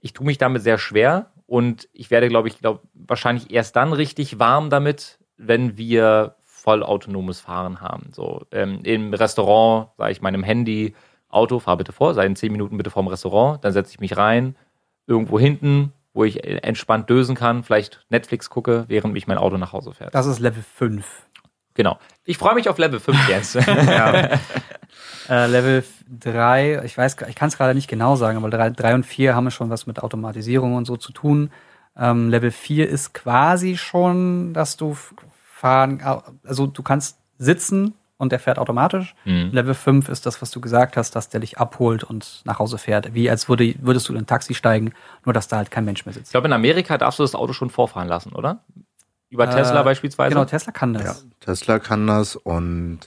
Ich tue mich damit sehr schwer und ich werde, glaube ich, glaub, wahrscheinlich erst dann richtig warm damit, wenn wir vollautonomes Fahren haben. So ähm, im Restaurant, sage ich meinem Handy, Auto, fahr bitte vor, sei in zehn Minuten bitte vorm Restaurant, dann setze ich mich rein, irgendwo hinten, wo ich entspannt dösen kann, vielleicht Netflix gucke, während mich mein Auto nach Hause fährt. Das ist Level 5. Genau. Ich freue mich auf Level 5 jetzt. Äh, Level 3, ich weiß, ich kann es gerade nicht genau sagen, aber 3, 3 und 4 haben schon was mit Automatisierung und so zu tun. Ähm, Level 4 ist quasi schon, dass du fahren, also du kannst sitzen und der fährt automatisch. Mhm. Level 5 ist das, was du gesagt hast, dass der dich abholt und nach Hause fährt. Wie als würde, würdest du in ein Taxi steigen, nur dass da halt kein Mensch mehr Ich sitzt. glaube, in Amerika darfst du das Auto schon vorfahren lassen, oder? Über Tesla Äh, beispielsweise? Genau, Tesla kann das. Ja, Tesla kann das und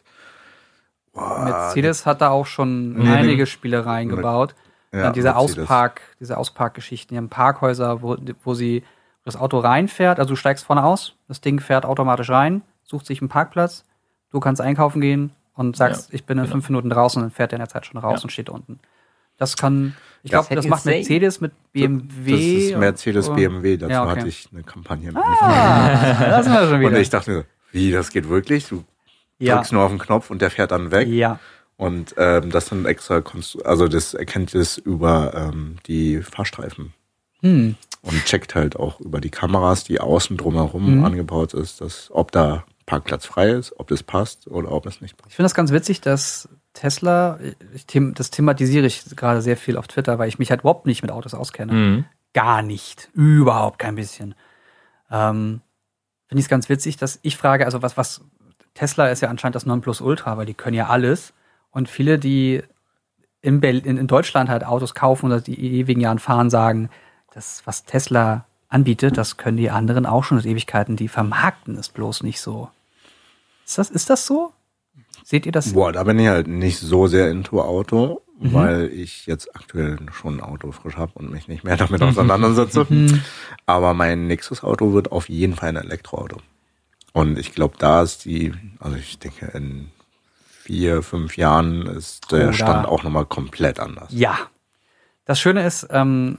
boah, Mercedes hat da auch schon Nee, einige nee. Spielereien gebaut. ja, diese Mercedes. Auspark, diese Ausparkgeschichten, die haben Parkhäuser, wo, wo sie das Auto reinfährt, also du steigst vorne aus, das Ding fährt automatisch rein, sucht sich einen Parkplatz, du kannst einkaufen gehen und sagst, ich bin in genau. fünf Minuten draußen und dann fährt der in der Zeit schon raus Ja. und steht da unten. Das kann, ich glaube, das macht Mercedes mit BMW. Das ist Mercedes und- BMW, dazu Ja, okay. hatte ich eine Kampagne. Ah, das sind wir schon und wieder. ich dachte, wie, das geht wirklich? Du ja, drückst nur auf den Knopf und der fährt dann weg. ja, Und ähm, das sind extra, Konstru also das erkennt es über ähm, die Fahrstreifen hm. und checkt halt auch über die Kameras, die außen drumherum Mhm. angebaut ist, dass, ob da Parkplatz frei ist, ob das passt oder ob es nicht passt. Ich finde das ganz witzig, dass Tesla, ich, das thematisiere ich gerade sehr viel auf Twitter, weil ich mich halt überhaupt nicht mit Autos auskenne. Mhm. Gar nicht. Überhaupt kein bisschen. Ähm, Finde ich es ganz witzig, dass ich frage, also was, was, Tesla ist ja anscheinend das Nonplusultra, weil die können ja alles. Und viele, die in, in, in Deutschland halt Autos kaufen oder die ewigen Jahren fahren, sagen, das, was Tesla anbietet, das können die anderen auch schon seit Ewigkeiten, die vermarkten es bloß nicht so. Ist das, ist das so? Seht ihr das? Boah, da bin ich halt nicht so sehr into Auto, Mhm. weil ich jetzt aktuell schon ein Auto frisch habe und mich nicht mehr damit auseinandersetze. Mhm. Aber mein nächstes Auto wird auf jeden Fall ein Elektroauto. Und ich glaube, da ist die, also ich denke, in vier, fünf Jahren ist der da- Stand auch nochmal komplett anders. Ja. Das Schöne ist, ähm,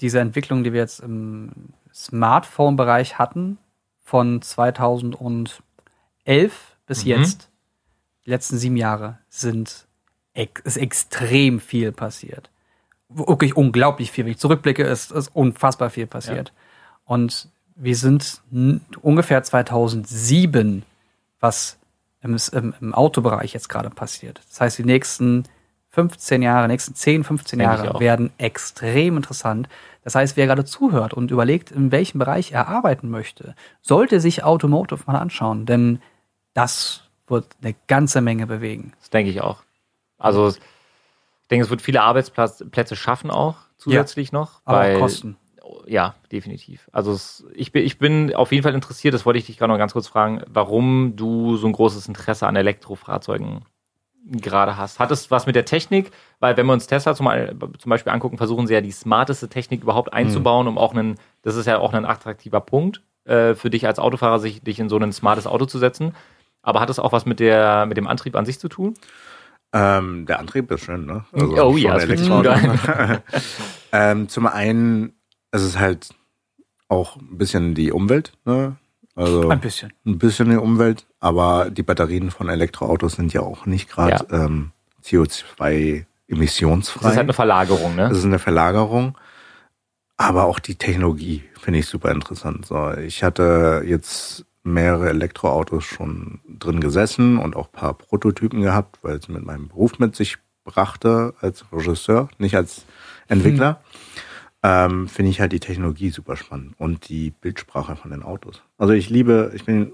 diese Entwicklung, die wir jetzt im Smartphone-Bereich hatten, von 2011 bis Mhm. jetzt, die letzten sieben Jahre, sind ist extrem viel passiert. Wirklich unglaublich viel. Wenn ich zurückblicke, ist, ist unfassbar viel passiert. Und wir sind ungefähr 2007, was im, im, im Autobereich jetzt gerade passiert. Das heißt, die nächsten 15 Jahre, nächsten 10, 15 Denke ich Jahre werden extrem interessant. Das heißt, wer gerade zuhört und überlegt, in welchem Bereich er arbeiten möchte, sollte sich Automotive mal anschauen, denn das wird eine ganze Menge bewegen. Das denke ich auch. Also ich denke, es wird viele Arbeitsplätze schaffen auch zusätzlich noch. Aber weil, auch Kosten. Ja, definitiv. Also es, ich, bin, ich bin auf jeden Fall interessiert, das wollte ich dich gerade noch ganz kurz fragen, warum du so ein großes Interesse an Elektrofahrzeugen gerade hast. Hat es was mit der Technik? Weil wenn wir uns Tesla zum, zum Beispiel angucken, versuchen sie ja die smarteste Technik überhaupt einzubauen, um auch einen, das ist ja auch ein attraktiver Punkt äh, für dich als Autofahrer, sich dich in so ein smartes Auto zu setzen. Aber hat es auch was mit der mit dem Antrieb an sich zu tun? Ähm, der Antrieb ist schön, ne? Oh ja, das ähm, zum einen, es ist halt auch ein bisschen die Umwelt, ne? Also Ein bisschen. ein bisschen die Umwelt, aber die Batterien von Elektroautos sind ja auch nicht gerade ähm, CO2 emissionsfrei. Das ist halt eine Verlagerung, ne? Das ist eine Verlagerung. Aber auch die Technologie finde ich super interessant. So, ich hatte jetzt mehrere Elektroautos schon drin gesessen und auch ein paar Prototypen gehabt, weil es mit meinem Beruf mit sich brachte als Regisseur, nicht als Entwickler. Ähm, Finde ich halt die Technologie super spannend und die Bildsprache von den Autos. Also ich liebe, ich bin,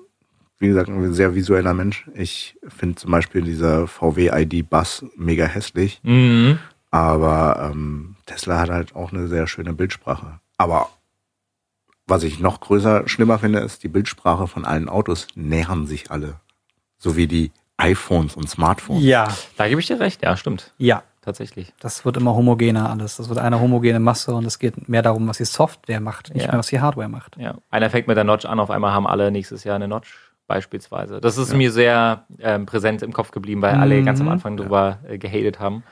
wie gesagt, ein sehr visueller Mensch. Ich finde zum Beispiel dieser VW ID Bus mega hässlich. Mhm. Aber ähm, Tesla hat halt auch eine sehr schöne Bildsprache. Aber was ich noch größer, schlimmer finde, ist, die Bildsprache von allen Autos nähern sich alle. So wie die iPhones und Smartphones. Ja, Da gebe ich dir recht, ja, stimmt. ja. Tatsächlich. Das wird immer homogener alles. Das wird eine homogene Masse und es geht mehr darum, was die Software macht, nicht Ja. mehr, was die Hardware macht. Ja. Einer fängt mit der Notch an, auf einmal haben alle nächstes Jahr eine Notch, beispielsweise. Das ist mir sehr ähm, präsent im Kopf geblieben, weil alle Mhm. ganz am Anfang drüber äh, gehatet haben.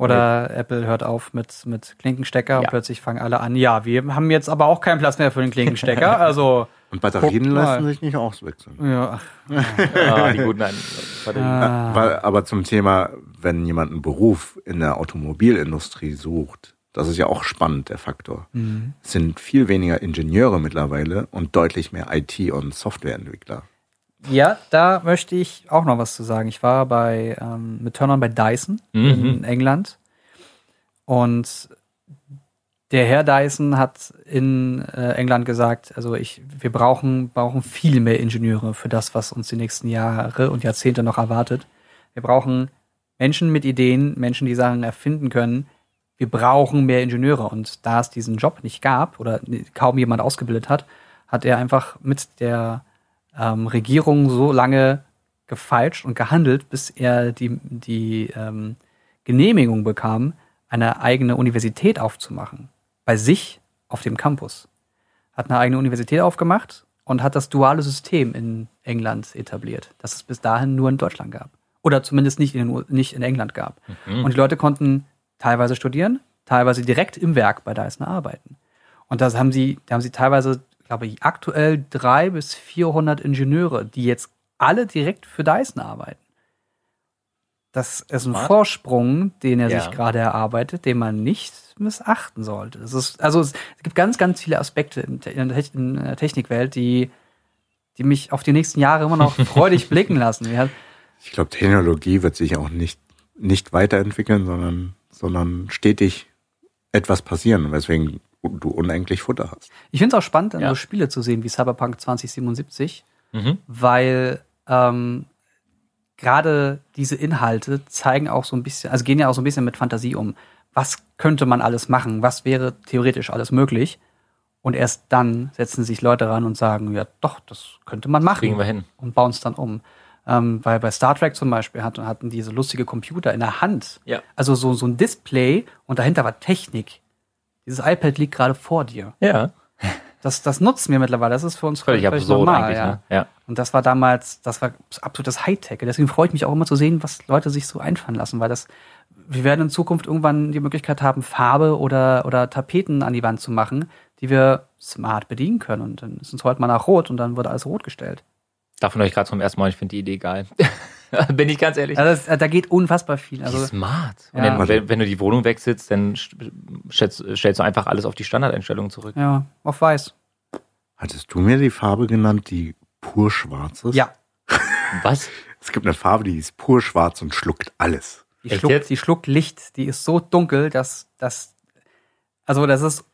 Oder Apple hört auf mit, mit Klinkenstecker und Ja. plötzlich fangen alle an, ja, wir haben jetzt aber auch keinen Platz mehr für den Klinkenstecker. Also, Und Batterien lassen sich nicht auswechseln. ja, ah, die guten. Ah. Aber zum Thema, wenn jemand einen Beruf in der Automobilindustrie sucht, das ist ja auch spannend, der Faktor. Mhm. Es sind viel weniger Ingenieure mittlerweile und deutlich mehr IT- und Softwareentwickler. Ja, da möchte ich auch noch was zu sagen. Ich war bei ähm, mit Turnern bei Dyson Mhm. in England und der Herr Dyson hat in äh, England gesagt, also ich, wir brauchen, brauchen viel mehr Ingenieure für das, was uns die nächsten Jahre und Jahrzehnte noch erwartet. Wir brauchen Menschen mit Ideen, Menschen, die Sachen erfinden können. Wir brauchen mehr Ingenieure. Und da es diesen Job nicht gab oder kaum jemand ausgebildet hat, hat er einfach mit der ähm, Regierung so lange gefeilscht und gehandelt, bis er die, die ähm, Genehmigung bekam, eine eigene Universität aufzumachen. Bei sich auf dem Campus. Hat eine eigene Universität aufgemacht und hat das duale System in England etabliert, das es bis dahin nur in Deutschland gab. Oder zumindest nicht in, nicht in England gab. Und die Leute konnten teilweise studieren, teilweise direkt im Werk bei Dyson arbeiten. Und das haben sie, da haben sie teilweise, glaube ich, aktuell drei bis 400 Ingenieure, die jetzt alle direkt für Dyson arbeiten. Das ist ein Smart. Vorsprung, den er Ja. sich gerade erarbeitet, den man nicht missachten sollte. Es ist, also es gibt ganz, ganz viele Aspekte in der, Technikwelt, die, die mich auf die nächsten Jahre immer noch freudig blicken lassen. Ja, Ich glaube, Technologie wird sich auch nicht, nicht weiterentwickeln, sondern, sondern stetig etwas passieren, weswegen du unendlich Futter hast. Ich finde es auch spannend, dann Ja. so Spiele zu sehen wie Cyberpunk 2077, Mhm. weil ähm, gerade diese Inhalte zeigen auch so ein bisschen, also gehen ja auch so ein bisschen mit Fantasie um. Was könnte man alles machen? Was wäre theoretisch alles möglich? Und erst dann setzen sich Leute ran und sagen, ja doch, das könnte man machen. Kriegen wir hin. Und bauen es dann um. Ähm, weil bei Star Trek zum Beispiel hatten, hatten diese lustige Computer in der Hand. Ja. Also so, so ein Display und dahinter war Technik. Dieses iPad liegt gerade vor dir. Ja, Das, das nutzen wir mittlerweile. Das ist für uns völlig absurd eigentlich. ja. Ne? Ja. Und das war damals, das war absolutes Hightech. Deswegen freue ich mich auch immer zu sehen, was Leute sich so einfallen lassen, weil das, wir werden in Zukunft irgendwann die Möglichkeit haben, Farbe oder, oder Tapeten an die Wand zu machen, die wir smart bedienen können. Und dann ist uns heute mal nach Rot und dann wird alles rot gestellt. Davon ich gerade zum ersten Mal, ich finde die Idee geil. Bin ich ganz ehrlich. Also das, da geht unfassbar viel. Die Also, smart. Und Ja. dann, wenn, wenn du die Wohnung wechselst, dann stellst, stellst du einfach alles auf die Standardeinstellungen zurück. ja, auf weiß. Hattest du mir die Farbe genannt, die pur schwarz ist? Ja, Was? Es gibt eine Farbe, die ist pur schwarz und schluckt alles. die Echt schluckt, jetzt? die schluckt Licht. Die ist so dunkel, dass das, also das ist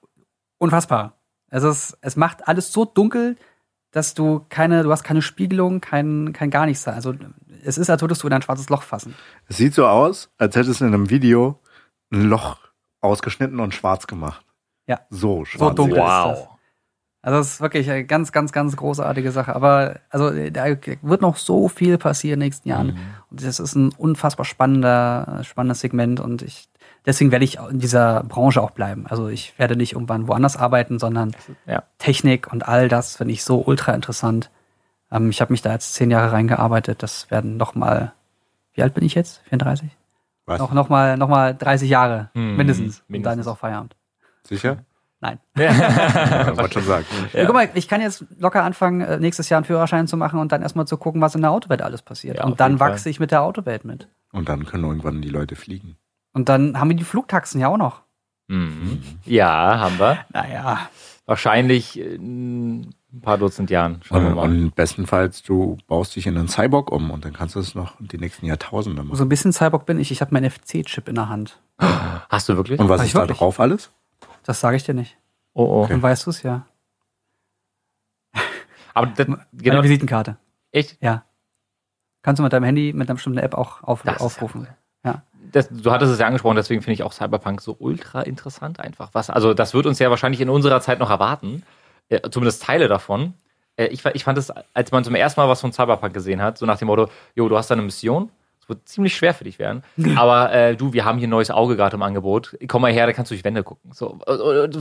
unfassbar. Es ist, es macht alles so dunkel, dass du keine, du hast keine Spiegelung, kein, kein gar nichts. da. Also es ist, als würdest du in ein schwarzes Loch fassen. Es sieht so aus, als hättest du in einem Video ein Loch ausgeschnitten und schwarz gemacht. Ja. So schwarz. dunkel. sieht ist das. Also es ist wirklich eine ganz, ganz, ganz großartige Sache. Aber also da wird noch so viel passieren in den nächsten Jahren. Mhm. Und das ist ein unfassbar spannender, spannendes Segment und ich deswegen werde ich in dieser Branche auch bleiben. Also ich werde nicht irgendwann woanders arbeiten, sondern Ja. Technik und all das finde ich so ultra interessant. Ähm, ich habe mich da jetzt zehn Jahre reingearbeitet. Das werden noch mal, wie alt bin ich jetzt? 34? Was? Noch, noch mal, noch mal 30 Jahre Hm, mindestens. Und dann mindestens. ist auch Feierabend. Sicher? Nein. Ja, wollte schon sagen. Ja. Guck mal, ich kann jetzt locker anfangen, äh, nächstes Jahr einen Führerschein zu machen und dann erstmal zu gucken, was in der Autowelt alles passiert. Ja, und dann jeden Fall. wachse ich mit der Autowelt mit. Und dann können irgendwann die Leute fliegen. Und dann haben wir die Flugtaxen ja auch noch. Mhm. Ja, haben wir. Naja. Wahrscheinlich äh, ein paar Dutzend Jahren. Und, und bestenfalls, du baust dich in einen Cyborg um und dann kannst du es noch die nächsten Jahrtausende machen. So ein bisschen Cyborg bin ich. Ich habe meinen FC-Chip in der Hand. Hast du wirklich? Und was ist ich da wirklich? drauf alles? Das sage ich dir nicht. oh, oh. Dann weißt du es ja. Aber das, genau, Visitenkarte. echt? Ja. Kannst du mit deinem Handy mit einer bestimmten App auch auf, Das ist ja aufrufen. cool. Ja. Das, du hattest es ja angesprochen, deswegen finde ich auch Cyberpunk so ultra interessant einfach. Was, also das wird uns ja wahrscheinlich in unserer Zeit noch erwarten. Äh, zumindest Teile davon. Äh, ich, ich fand es, als man zum ersten Mal was von Cyberpunk gesehen hat, so nach dem Motto, jo, du hast da eine Mission, es wird ziemlich schwer für dich werden. Aber äh, du, wir haben hier ein neues Auge gerade im Angebot. Komm mal her, da kannst du durch Wände gucken. So,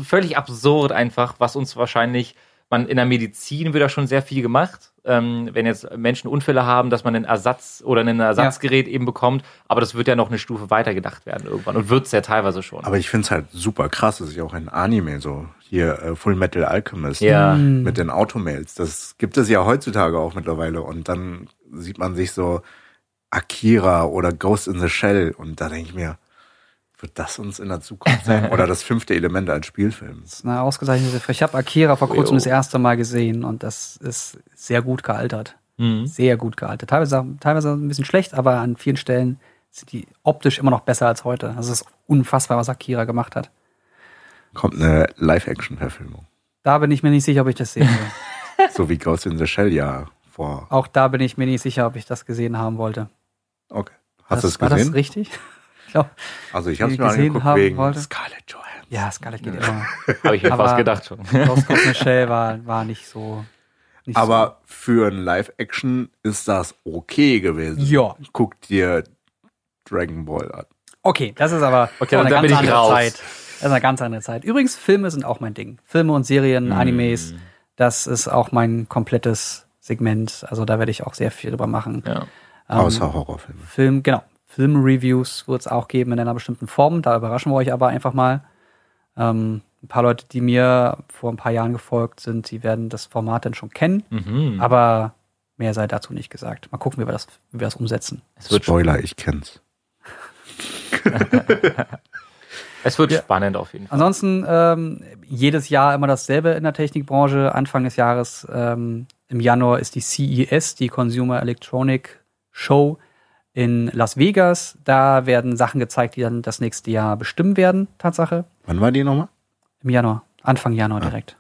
völlig absurd einfach, was uns wahrscheinlich, man in der Medizin wird da schon sehr viel gemacht. Ähm, wenn jetzt Menschen Unfälle haben, dass man einen Ersatz oder ein Ersatzgerät eben bekommt, aber das wird ja noch eine Stufe weiter gedacht werden irgendwann und wird es ja teilweise schon. Aber ich finde es halt super krass, dass ich auch in Anime so hier äh, Full Metal Alchemist Ja. mit den Automails, das gibt es ja heutzutage auch mittlerweile und dann sieht man sich so Akira oder Ghost in the Shell und da denke ich mir, wird das uns in der Zukunft sein oder das fünfte Element als Spielfilm? Das ist eine ausgezeichnete Film. Ich habe Akira vor kurzem Jo. das erste Mal gesehen und das ist sehr gut gealtert. Mhm. Sehr gut gealtert. Teilweise, teilweise ein bisschen schlecht, aber an vielen Stellen sind die optisch immer noch besser als heute. Also es ist unfassbar, was Akira gemacht hat. Kommt eine Live-Action-Verfilmung, Da bin ich mir nicht sicher, ob ich das sehen will. so wie Ghost in the Shell ja vor. Auch da bin ich mir nicht sicher, ob ich das gesehen haben wollte. Okay, hast du das, es War das gesehen? richtig? Glaube, Also ich habe es mir gesehen angeguckt haben wegen wollte? Scarlett Johansson. ja, Scarlett geht immer. Habe ich mir Aber- fast gedacht schon. The Shell war, war nicht so. Nicht Aber für ein Live-Action ist das okay gewesen. Ja. Guck dir Dragon Ball an. so. Okay, das ist aber Okay, eine ganz andere raus. Zeit. Das ist eine ganz andere Zeit. Übrigens, Filme sind auch mein Ding. Filme und Serien, Animes, das ist auch mein komplettes Segment. Also da werde ich auch sehr viel drüber machen. Ja. Ähm, Außer Horrorfilme. Film, genau. Film-Reviews wird es auch geben in einer bestimmten Form. Da überraschen wir euch aber einfach mal. Ähm, ein paar Leute, die mir vor ein paar Jahren gefolgt sind, die werden das Format dann schon kennen. Mhm. Aber mehr sei dazu nicht gesagt. Mal gucken, wie wir das, wie wir das umsetzen. es wird, Spoiler, ich kenn's. es wird Ja. spannend auf jeden Fall. Ansonsten ähm, jedes Jahr immer dasselbe in der Technikbranche. Anfang des Jahres ähm, im Januar ist die CES, die Consumer Electronic Show in Las Vegas. Da werden Sachen gezeigt, die dann das nächste Jahr bestimmen werden. Tatsache. Wann war die nochmal? Im Januar. Anfang Januar direkt.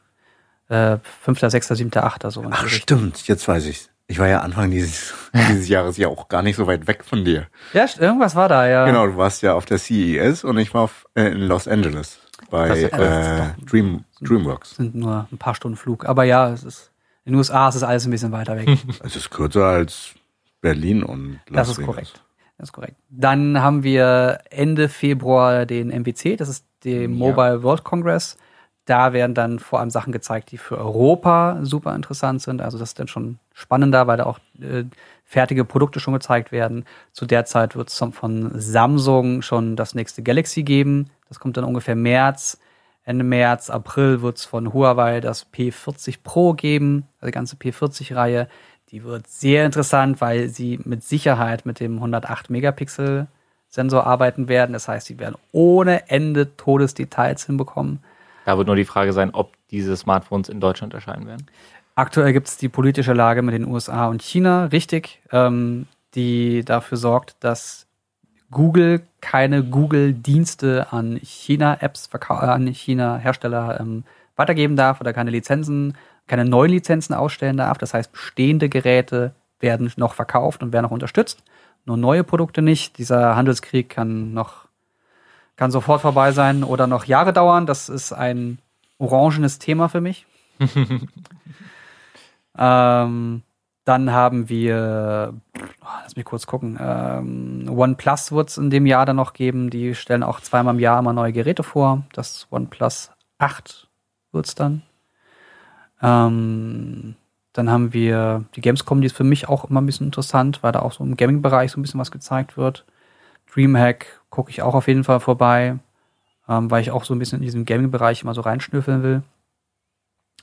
Äh, 5., 6., 7., 8. so. Ach stimmt, jetzt weiß ich's. Ich war ja Anfang dieses, dieses Jahres ja auch gar nicht so weit weg von dir. Ja, irgendwas war da, ja. Genau, du warst ja auf der CES und ich war auf, äh, in Los Angeles bei Das ist- äh, Dream, Dreamworks. sind nur ein paar Stunden Flug. Aber ja, es ist, in den USA ist es alles ein bisschen weiter weg. Es ist kürzer als Berlin und Las Das ist Vegas. korrekt. Das ist korrekt. Dann haben wir Ende Februar den MWC, das ist der Mobile World Congress. Da werden dann vor allem Sachen gezeigt, die für Europa super interessant sind. Also das ist dann schon spannender, weil da auch äh, fertige Produkte schon gezeigt werden. Zu der Zeit wird es von Samsung schon das nächste Galaxy geben. Das kommt dann ungefähr März. Ende März, April wird es von Huawei das P40 Pro geben, also die ganze P40-Reihe. Die wird sehr interessant, weil sie mit Sicherheit mit dem 108 Megapixel Sensor arbeiten werden. Das heißt, sie werden ohne Ende Todesdetails hinbekommen. Da wird nur die Frage sein, ob diese Smartphones in Deutschland erscheinen werden. Aktuell gibt es die politische Lage mit den USA und China, richtig, ähm, die dafür sorgt, dass Google keine Google-Dienste an China-Apps, an China-Hersteller ähm, weitergeben darf oder keine Lizenzen, keine neuen Lizenzen ausstellen darf. Das heißt, bestehende Geräte werden noch verkauft und werden auch unterstützt, nur neue Produkte nicht. Dieser Handelskrieg kann noch kann sofort vorbei sein oder noch Jahre dauern. Das ist ein orangenes Thema für mich. ähm, dann haben wir, oh, lass mich kurz gucken, ähm, OnePlus wird es in dem Jahr dann noch geben. Die stellen auch zweimal im Jahr immer neue Geräte vor. Das OnePlus 8 wird es dann. Ähm, dann haben wir die Gamescom, die ist für mich auch immer ein bisschen interessant, weil da auch so im Gaming-Bereich so ein bisschen was gezeigt wird. Dreamhack gucke ich auch auf jeden Fall vorbei, ähm, weil ich auch so ein bisschen in diesem Gaming-Bereich immer so reinschnüffeln will.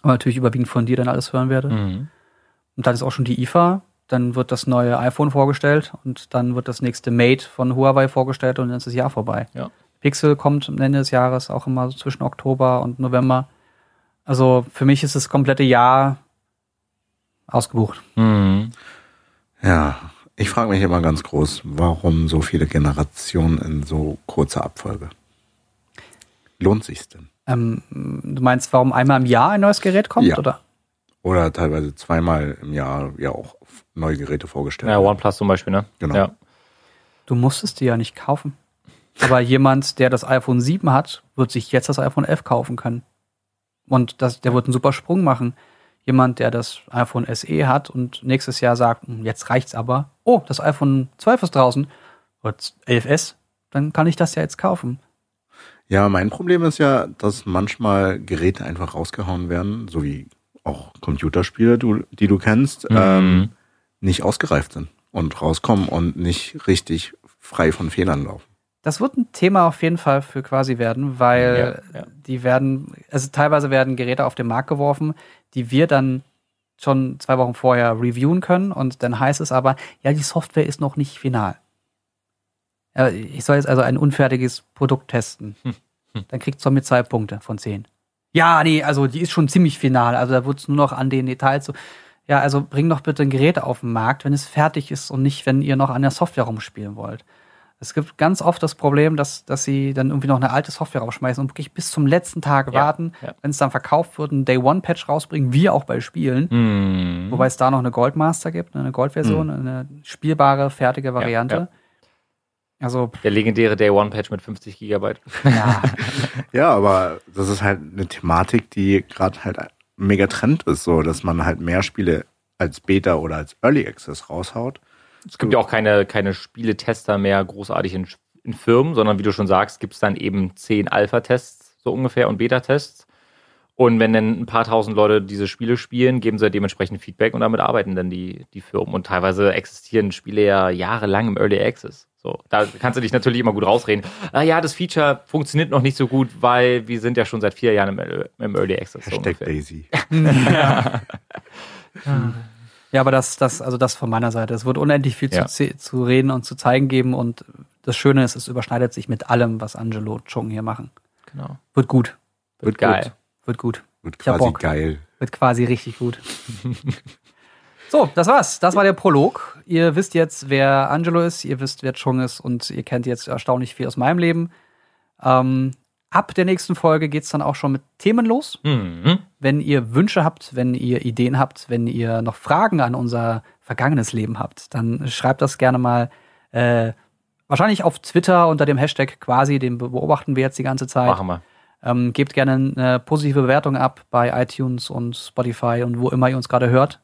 Aber natürlich überwiegend von dir dann alles hören werde. Mhm. Und dann ist auch schon die IFA. Dann wird das neue iPhone vorgestellt und dann wird das nächste Mate von Huawei vorgestellt und dann ist das Jahr vorbei. Ja. Pixel kommt am Ende des Jahres auch immer so zwischen Oktober und November. Also für mich ist das komplette Jahr Ausgebucht. Mhm. Ja, ich frage mich immer ganz groß, warum so viele Generationen in so kurzer Abfolge? Lohnt sich's denn? Ähm, du meinst, warum einmal im Jahr ein neues Gerät kommt, Ja. oder? Oder teilweise zweimal im Jahr ja auch neue Geräte vorgestellt Ja. OnePlus zum Beispiel, ne? Genau. Ja. Du musstest die ja nicht kaufen. Aber jemand, der das iPhone 7 hat, wird sich jetzt das iPhone 11 kaufen können. Und das, der wird einen super Sprung machen. Jemand, der das iPhone SE hat und nächstes Jahr sagt, "Hm, jetzt reicht's aber. Oh, das iPhone 12 ist draußen. Oder 11S. Dann kann ich das ja jetzt kaufen. Ja, mein Problem ist ja, dass manchmal Geräte einfach rausgehauen werden, so wie auch Computerspiele, du, die du kennst, Mhm. ähm, nicht ausgereift sind und rauskommen und nicht richtig frei von Fehlern laufen. Das wird ein Thema auf jeden Fall für quasi werden, weil Ja, ja. die werden, also teilweise werden Geräte auf den Markt geworfen, die wir dann schon zwei Wochen vorher reviewen können und dann heißt es aber, ja, die Software ist noch nicht final. Ich soll jetzt also ein unfertiges Produkt testen. Dann kriegst du mit zwei Punkte von zehn. Ja, nee, also die ist schon ziemlich final. Also da wird es nur noch an den Details so. Ja, also bring doch bitte ein Gerät auf den Markt, wenn es fertig ist und nicht, wenn ihr noch an der Software rumspielen wollt. Es gibt ganz oft das Problem, dass, dass sie dann irgendwie noch eine alte Software rausschmeißen und wirklich bis zum letzten Tag Ja, warten, ja. wenn es dann verkauft wird, ein Day-One-Patch rausbringen, wie auch bei Spielen. Mhm. Wobei es da noch eine Goldmaster gibt, eine Goldversion, eine spielbare, fertige Variante. ja. Also, Der legendäre Day One Patch mit 50 Gigabyte. ja, Ja, aber das ist halt eine Thematik, die gerade halt mega Trend ist, so dass man halt mehr Spiele als Beta oder als Early Access raushaut. Es gibt ja auch keine, keine Spieletester mehr großartig in, in Firmen, sondern wie du schon sagst, gibt es dann eben zehn Alpha-Tests so ungefähr und Beta-Tests. Und wenn dann ein paar tausend Leute diese Spiele spielen, geben sie dementsprechend Feedback und damit arbeiten dann die, die Firmen. Und teilweise existieren Spiele ja jahrelang im Early Access. So, da kannst du dich natürlich immer gut rausreden. Ah ja, das Feature funktioniert noch nicht so gut, weil wir sind ja schon seit vier Jahren im, im Early Access. So Hashtag ungefähr. Daisy. ja, aber das, das, also das von meiner Seite. Es wird unendlich viel Ja. zu, zu reden und zu zeigen geben und das Schöne ist, es überschneidet sich mit allem, was Angelo und Chung hier machen. Genau. Wird gut, Wird geil. wird gut. Wird Ich hab quasi Bock. geil. Wird quasi richtig gut. so, das war's. Das war der Prolog. Ihr wisst jetzt, wer Angelo ist, ihr wisst, wer Chung ist und ihr kennt jetzt erstaunlich viel aus meinem Leben. Ähm, ab der nächsten Folge geht's dann auch schon mit Themen los. Mhm. Wenn ihr Wünsche habt, wenn ihr Ideen habt, wenn ihr noch Fragen an unser vergangenes Leben habt, dann schreibt das gerne mal äh, wahrscheinlich auf Twitter unter dem Hashtag quasi, den beobachten wir jetzt die ganze Zeit. Machen wir. Ähm, gebt gerne eine positive Bewertung ab bei iTunes und Spotify und wo immer ihr uns gerade hört.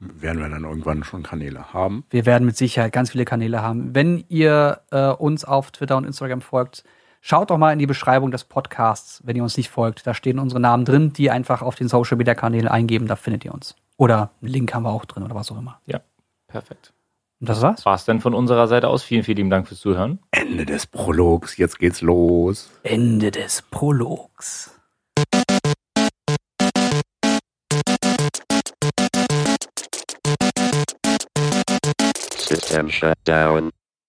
Werden wir dann irgendwann schon Kanäle haben. Wir werden mit Sicherheit ganz viele Kanäle haben. Wenn ihr äh, uns auf Twitter und Instagram folgt, schaut doch mal in die Beschreibung des Podcasts, wenn ihr uns nicht folgt. Da stehen unsere Namen drin, die einfach auf den Social Media Kanälen eingeben, da findet ihr uns. Oder einen Link haben wir auch drin oder was auch immer. Ja, perfekt. Und das war's. War's denn von unserer Seite aus? Vielen, vielen lieben Dank fürs Zuhören. Ende des Prologs, jetzt geht's los. Ende des Prologs. System shut down.